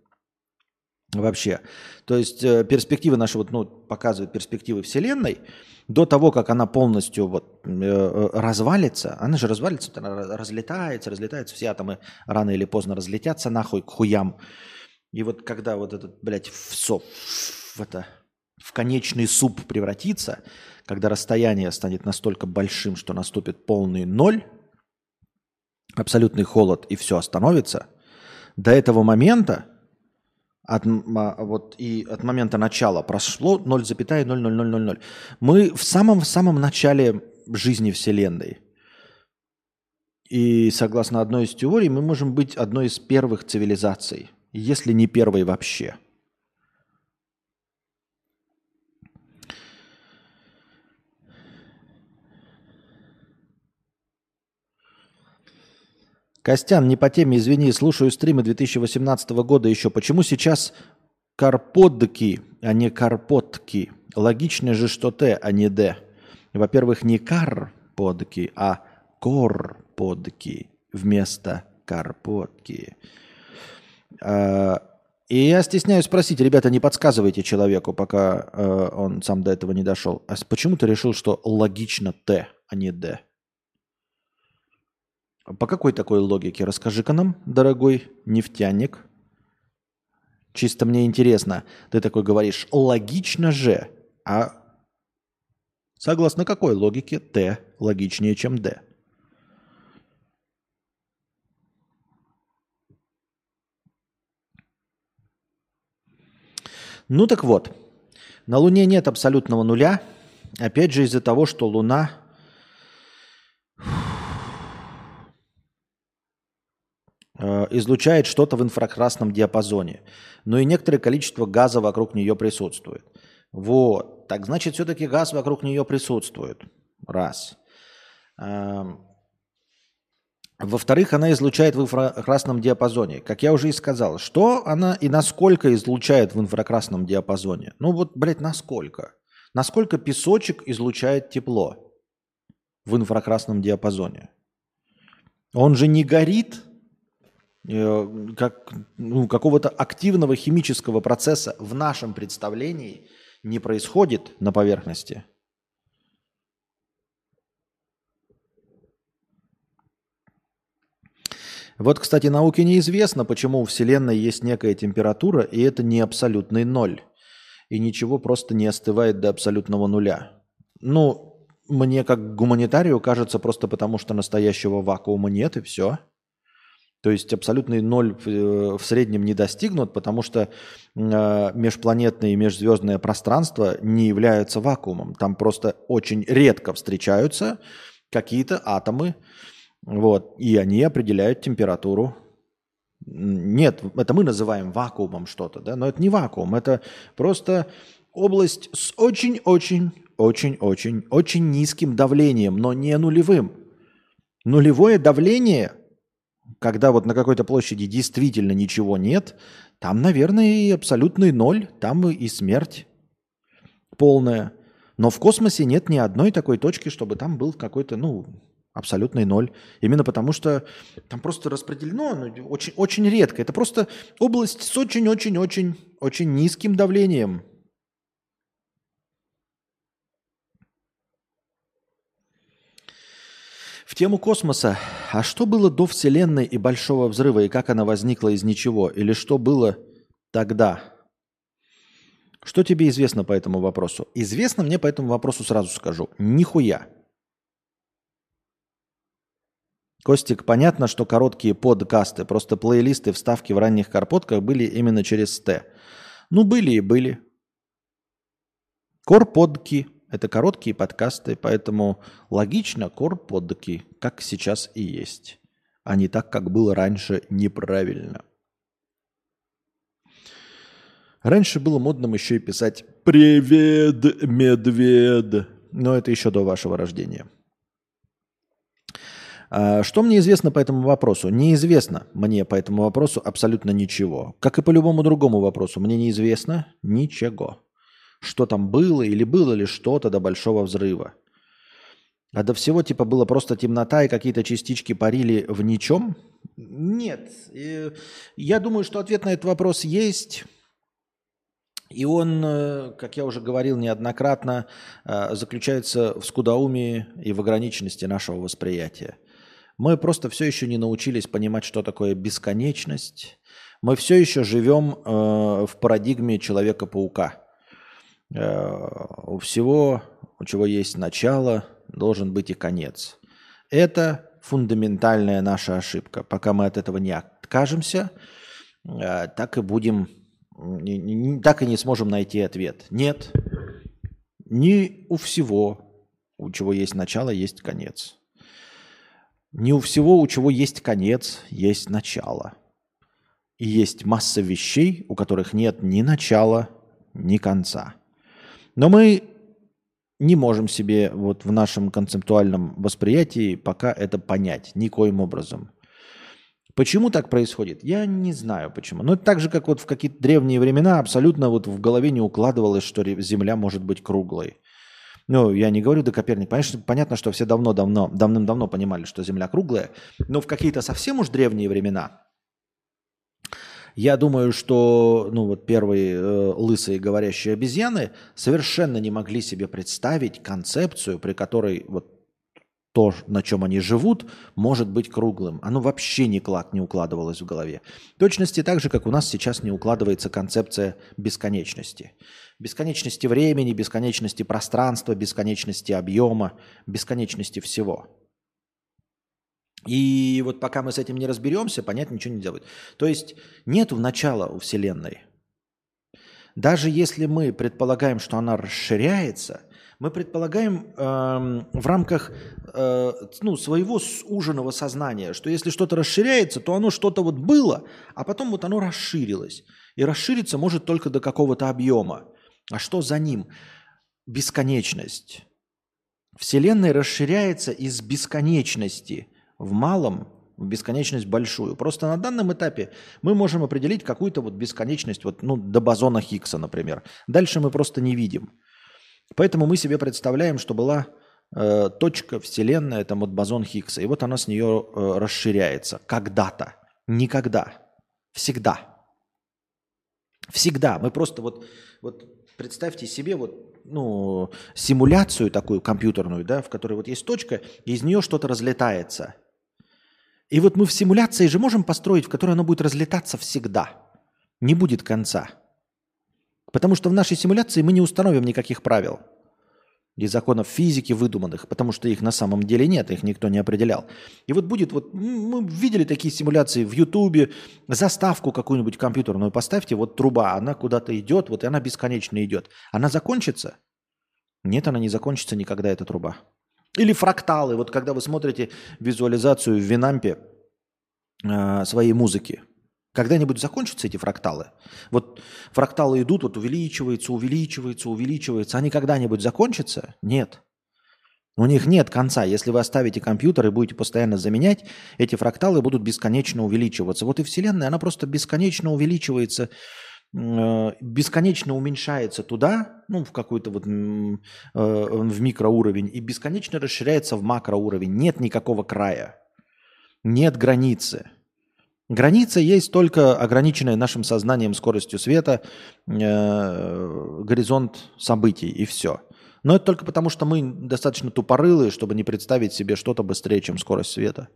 Вообще. То есть э, перспективы наши вот, ну, показывают перспективы Вселенной. До того, как она полностью вот, э, развалится, она же развалится, она разлетается, разлетается, все атомы рано или поздно разлетятся нахуй к хуям. И вот когда вот этот, блядь, в, соп, в, это, в конечный суп превратится, когда расстояние станет настолько большим, что наступит полный ноль, абсолютный холод и все остановится, до этого момента от, вот, и от момента начала прошло 0,00000. Мы в самом-самом начале жизни Вселенной. И согласно одной из теорий, мы можем быть одной из первых цивилизаций, если не первой вообще. Костян, не по теме, извини, слушаю стримы 2018 года еще. Почему сейчас карподки, а не карпотки? Логично же, что Т, а не Д. Во-первых, не карподки, а корподки вместо карпотки. А, и я стесняюсь спросить, ребята, не подсказывайте человеку, пока э, он сам до этого не дошел. А почему ты решил, что логично Т, а не Д? По какой такой логике? Расскажи-ка нам, дорогой нефтяник. Чисто мне интересно. Ты такой говоришь, логично же. А Согласно какой логике Т логичнее, чем Д? Ну так вот, на Луне нет абсолютного нуля, опять же из-за того, что Луна э, излучает что-то в инфракрасном диапазоне, но и некоторое количество газа вокруг нее присутствует. Вот, так значит, все-таки газ вокруг нее присутствует. Раз. Эм, во-вторых, она излучает в инфракрасном диапазоне. Как я уже и сказал, что она и насколько излучает в инфракрасном диапазоне? Ну вот, блядь, насколько? Насколько песочек излучает тепло в инфракрасном диапазоне? Он же не горит, э, как ну, какого-то активного химического процесса в нашем представлении не происходит на поверхности – Вот, кстати, науке неизвестно, почему у Вселенной есть некая температура, и это не абсолютный ноль. И ничего просто не остывает до абсолютного нуля. Ну, мне как гуманитарию кажется просто потому, что настоящего вакуума нет, и все. То есть абсолютный ноль в, э, в среднем не достигнут, потому что э, межпланетное и межзвездное пространство не являются вакуумом. Там просто очень редко встречаются какие-то атомы, вот. И они определяют температуру. Нет, это мы называем вакуумом что-то, да, но это не вакуум, это просто область с очень-очень, очень-очень, очень низким давлением, но не нулевым. Нулевое давление, когда вот на какой-то площади действительно ничего нет, там, наверное, и абсолютный ноль, там и смерть полная. Но в космосе нет ни одной такой точки, чтобы там был какой-то, ну, Абсолютный ноль. Именно потому что там просто распределено ну, очень, очень редко. Это просто область с очень-очень-очень очень низким давлением. В тему космоса. А что было до Вселенной и Большого Взрыва, и как она возникла из ничего? Или что было тогда? Что тебе известно по этому вопросу? Известно мне по этому вопросу сразу скажу. Нихуя. Костик, понятно, что короткие подкасты, просто плейлисты, вставки в ранних карпотках были именно через Т. Ну, были и были. Корподки – это короткие подкасты, поэтому логично корподки, как сейчас и есть, а не так, как было раньше, неправильно. Раньше было модным еще и писать «Привет, медведь», но это еще до вашего рождения – а, что мне известно по этому вопросу? Неизвестно мне по этому вопросу абсолютно ничего. Как и по любому другому вопросу, мне неизвестно ничего. Что там было или было ли что-то до большого взрыва. А до всего типа было просто темнота и какие-то частички парили в ничем? Нет. Я думаю, что ответ на этот вопрос есть. И он, э, как я уже говорил неоднократно, э, заключается в скудоумии и в ограниченности нашего восприятия. Мы просто все еще не научились понимать, что такое бесконечность. Мы все еще живем э, в парадигме Человека-паука. Э, у всего, у чего есть начало, должен быть и конец. Это фундаментальная наша ошибка. Пока мы от этого не откажемся, э, так и будем, так и не сможем найти ответ. Нет, не у всего, у чего есть начало, есть конец. Не у всего, у чего есть конец, есть начало. И есть масса вещей, у которых нет ни начала, ни конца. Но мы не можем себе вот в нашем концептуальном восприятии пока это понять никоим образом. Почему так происходит? Я не знаю почему. Но это так же, как вот в какие-то древние времена абсолютно вот в голове не укладывалось, что Земля может быть круглой. Ну, я не говорю до Коперника. Понятно, понятно, что все давно-давно, давным-давно понимали, что Земля круглая, но в какие-то совсем уж древние времена я думаю, что ну, вот первые э, лысые говорящие обезьяны совершенно не могли себе представить концепцию, при которой вот то, на чем они живут, может быть круглым. Оно вообще никак не укладывалось в голове. В точности так же, как у нас сейчас не укладывается концепция бесконечности. Бесконечности времени, бесконечности пространства, бесконечности объема, бесконечности всего. И вот пока мы с этим не разберемся, понять ничего не делать. То есть нет начала у Вселенной. Даже если мы предполагаем, что она расширяется, мы предполагаем э, в рамках э, ну, своего суженного сознания, что если что-то расширяется, то оно что-то вот было, а потом вот оно расширилось. И расшириться может только до какого-то объема. А что за ним? Бесконечность. Вселенная расширяется из бесконечности в малом в бесконечность большую. Просто на данном этапе мы можем определить какую-то вот бесконечность, вот, ну, до бозона Хиггса, например. Дальше мы просто не видим. Поэтому мы себе представляем, что была э, точка Вселенная, это вот бозон Хиггса, и вот она с нее э, расширяется. Когда-то. Никогда. Всегда. Всегда. Мы просто вот, вот представьте себе вот, ну, симуляцию такую компьютерную, да, в которой вот есть точка, и из нее что-то разлетается – и вот мы в симуляции же можем построить, в которой оно будет разлетаться всегда. Не будет конца. Потому что в нашей симуляции мы не установим никаких правил и законов физики выдуманных, потому что их на самом деле нет, их никто не определял. И вот будет, вот мы видели такие симуляции в Ютубе, заставку какую-нибудь компьютерную поставьте, вот труба, она куда-то идет, вот и она бесконечно идет. Она закончится? Нет, она не закончится никогда, эта труба. Или фракталы. Вот когда вы смотрите визуализацию в Винампе э, своей музыки, когда-нибудь закончатся эти фракталы? Вот фракталы идут, вот увеличивается, увеличивается, увеличивается. Они когда-нибудь закончатся? Нет. У них нет конца. Если вы оставите компьютер и будете постоянно заменять, эти фракталы будут бесконечно увеличиваться. Вот и Вселенная, она просто бесконечно увеличивается бесконечно уменьшается туда, ну, в какой-то вот э, в микроуровень, и бесконечно расширяется в макроуровень. Нет никакого края, нет границы. Граница есть только ограниченная нашим сознанием скоростью света, э, горизонт событий, и все. Но это только потому, что мы достаточно тупорылые, чтобы не представить себе что-то быстрее, чем скорость света.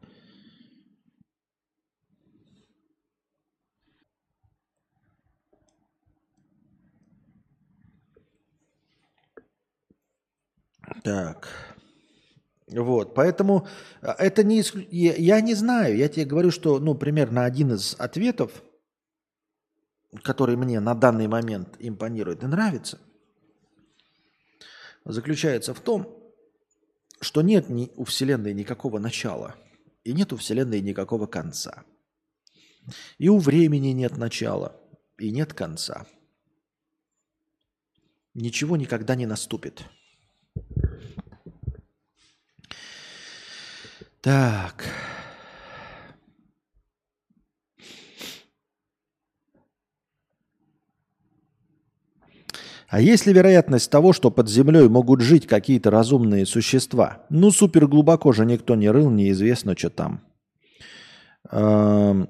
Так. Вот, поэтому а, это не... Я, я не знаю, я тебе говорю, что, ну, примерно один из ответов, который мне на данный момент импонирует и нравится, заключается в том, что нет ни у Вселенной никакого начала, и нет у Вселенной никакого конца. И у времени нет начала, и нет конца. Ничего никогда не наступит. Так. А есть ли вероятность того, что под землей могут жить какие-то разумные существа? Ну, супер глубоко же никто не рыл, неизвестно, что там. Эм...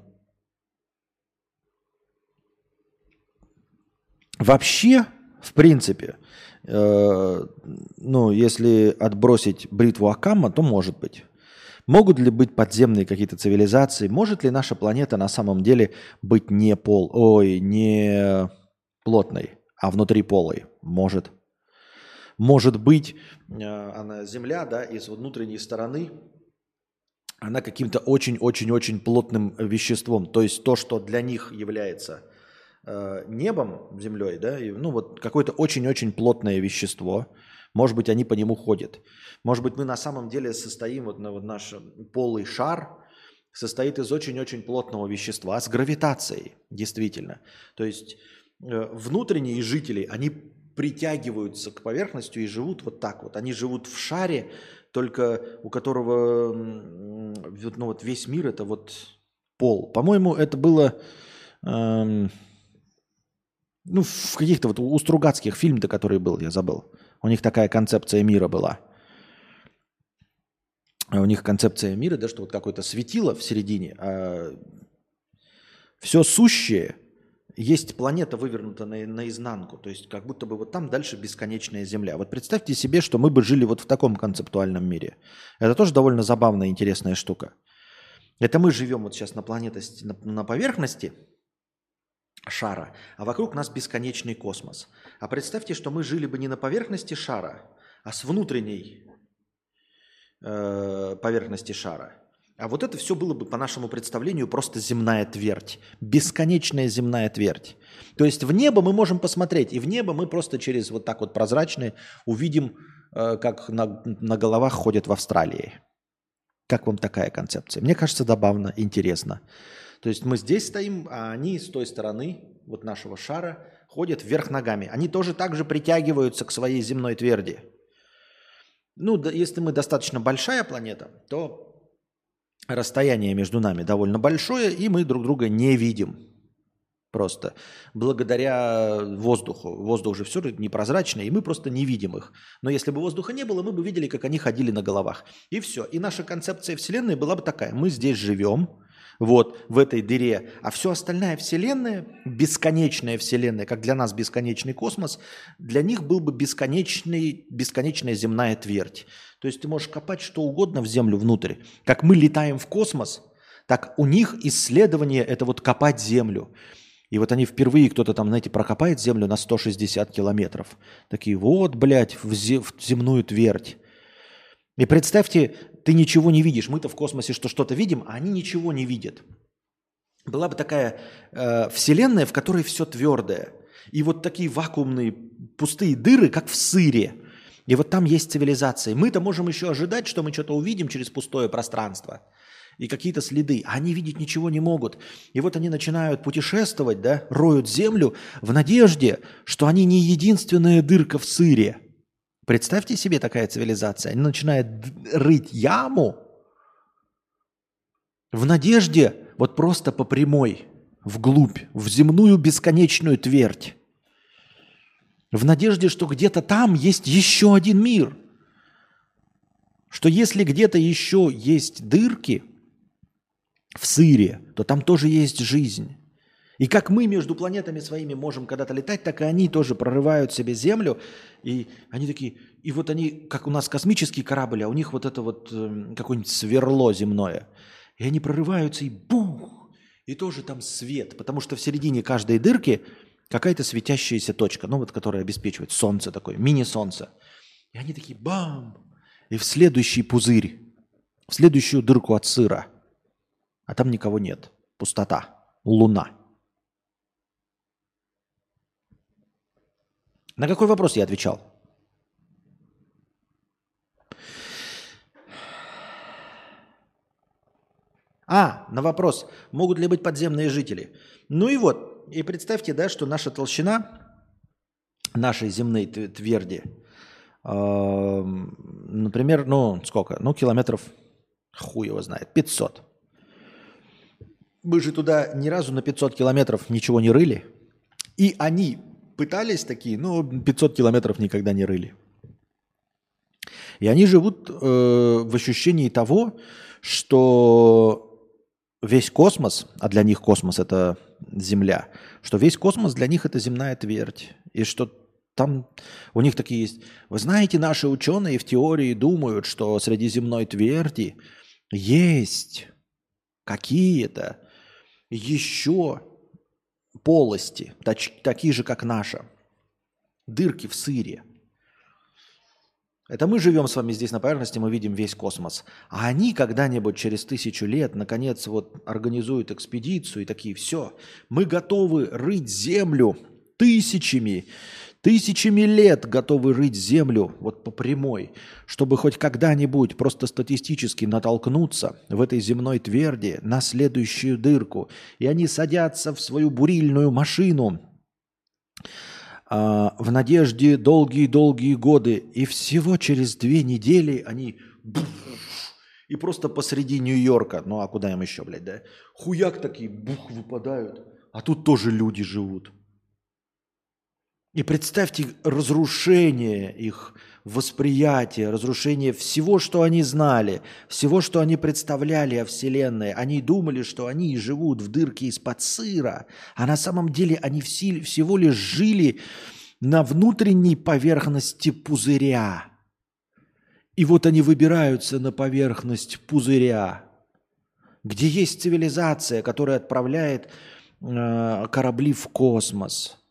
Вообще, в принципе, э, ну, если отбросить бритву Акама, то может быть. Могут ли быть подземные какие-то цивилизации? Может ли наша планета на самом деле быть не пол, ой, не плотной, а внутри полой? Может. Может быть, э, она Земля, да, из внутренней стороны, она каким-то очень-очень-очень плотным веществом. То есть то, что для них является э, небом, землей, да, и, ну вот какое-то очень-очень плотное вещество – может быть, они по нему ходят. Может быть, мы на самом деле состоим, вот, на, вот наш полый шар состоит из очень-очень плотного вещества с гравитацией, действительно. То есть э, внутренние жители, они притягиваются к поверхности и живут вот так вот. Они живут в шаре, только у которого ну, вот весь мир это вот пол. По-моему, это было эм, ну, в каких-то вот у Стругацких фильм-то, который был, я забыл. У них такая концепция мира была. У них концепция мира, да, что вот какое-то светило в середине, а все сущее есть планета вывернута на, наизнанку, то есть как будто бы вот там дальше бесконечная Земля. Вот представьте себе, что мы бы жили вот в таком концептуальном мире. Это тоже довольно забавная интересная штука. Это мы живем вот сейчас на планете, на, на поверхности шара, а вокруг нас бесконечный космос. А представьте, что мы жили бы не на поверхности шара, а с внутренней э, поверхности шара – а вот это все было бы, по нашему представлению, просто земная твердь. Бесконечная земная твердь. То есть в небо мы можем посмотреть, и в небо мы просто через вот так вот прозрачные увидим, э, как на, на головах ходят в Австралии. Как вам такая концепция? Мне кажется, забавно, интересно. То есть мы здесь стоим, а они с той стороны вот нашего шара ходят вверх ногами. Они тоже так же притягиваются к своей земной тверди. Ну, да, если мы достаточно большая планета, то расстояние между нами довольно большое, и мы друг друга не видим. Просто благодаря воздуху. Воздух же все непрозрачный, и мы просто не видим их. Но если бы воздуха не было, мы бы видели, как они ходили на головах. И все. И наша концепция Вселенной была бы такая. Мы здесь живем, вот в этой дыре, а все остальная Вселенная, бесконечная Вселенная, как для нас бесконечный космос, для них был бы бесконечный, бесконечная земная твердь. То есть ты можешь копать что угодно в Землю внутрь. Как мы летаем в космос, так у них исследование – это вот копать Землю. И вот они впервые, кто-то там, знаете, прокопает Землю на 160 километров. Такие, вот, блядь, в, земную твердь. И представьте, ты ничего не видишь. Мы-то в космосе что что-то видим, а они ничего не видят. Была бы такая э, вселенная, в которой все твердое. И вот такие вакуумные пустые дыры, как в сыре. И вот там есть цивилизация. Мы-то можем еще ожидать, что мы что-то увидим через пустое пространство и какие-то следы. А они видеть ничего не могут. И вот они начинают путешествовать, да, роют землю в надежде, что они не единственная дырка в сыре – Представьте себе такая цивилизация. Они начинают рыть яму в надежде вот просто по прямой, вглубь, в земную бесконечную твердь. В надежде, что где-то там есть еще один мир. Что если где-то еще есть дырки в сыре, то там тоже есть жизнь. И как мы между планетами своими можем когда-то летать, так и они тоже прорывают себе Землю. И они такие, и вот они, как у нас космический корабль, а у них вот это вот э, какое-нибудь сверло земное. И они прорываются и бух, и тоже там свет, потому что в середине каждой дырки какая-то светящаяся точка, ну вот которая обеспечивает солнце такое, мини-солнце. И они такие бам, и в следующий пузырь, в следующую дырку от сыра. А там никого нет, пустота, луна. На какой вопрос я отвечал? А, на вопрос, могут ли быть подземные жители. Ну и вот, и представьте, да, что наша толщина нашей земной тверди, э, например, ну сколько, ну километров, хуй его знает, 500. Мы же туда ни разу на 500 километров ничего не рыли. И они пытались такие, но 500 километров никогда не рыли. И они живут э, в ощущении того, что весь космос, а для них космос это Земля, что весь космос для них это земная твердь. И что там у них такие есть. Вы знаете, наши ученые в теории думают, что среди земной тверди есть какие-то еще полости, тач, такие же, как наша. Дырки в сыре. Это мы живем с вами здесь на поверхности, мы видим весь космос. А они когда-нибудь через тысячу лет, наконец, вот организуют экспедицию и такие, все, мы готовы рыть землю тысячами Тысячами лет готовы рыть землю вот по прямой, чтобы хоть когда-нибудь просто статистически натолкнуться в этой земной тверди на следующую дырку. И они садятся в свою бурильную машину а, в надежде долгие-долгие годы. И всего через две недели они и просто посреди Нью-Йорка, ну а куда им еще, блядь, да? Хуяк такие, бух, выпадают. А тут тоже люди живут. И представьте разрушение их восприятия, разрушение всего, что они знали, всего, что они представляли о Вселенной. Они думали, что они живут в дырке из-под сыра, а на самом деле они всего лишь жили на внутренней поверхности пузыря. И вот они выбираются на поверхность пузыря, где есть цивилизация, которая отправляет э, корабли в космос –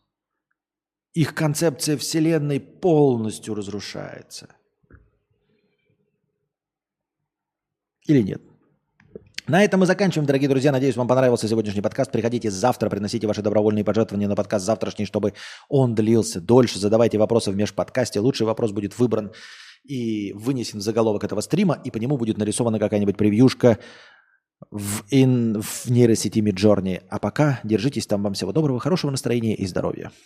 их концепция Вселенной полностью разрушается. Или нет? На этом мы заканчиваем, дорогие друзья. Надеюсь, вам понравился сегодняшний подкаст. Приходите завтра, приносите ваши добровольные пожертвования на подкаст завтрашний, чтобы он длился дольше. Задавайте вопросы в межподкасте. Лучший вопрос будет выбран и вынесен в заголовок этого стрима, и по нему будет нарисована какая-нибудь превьюшка в, in, в нейросети Midjourney. А пока держитесь там. Вам всего доброго, хорошего настроения и здоровья.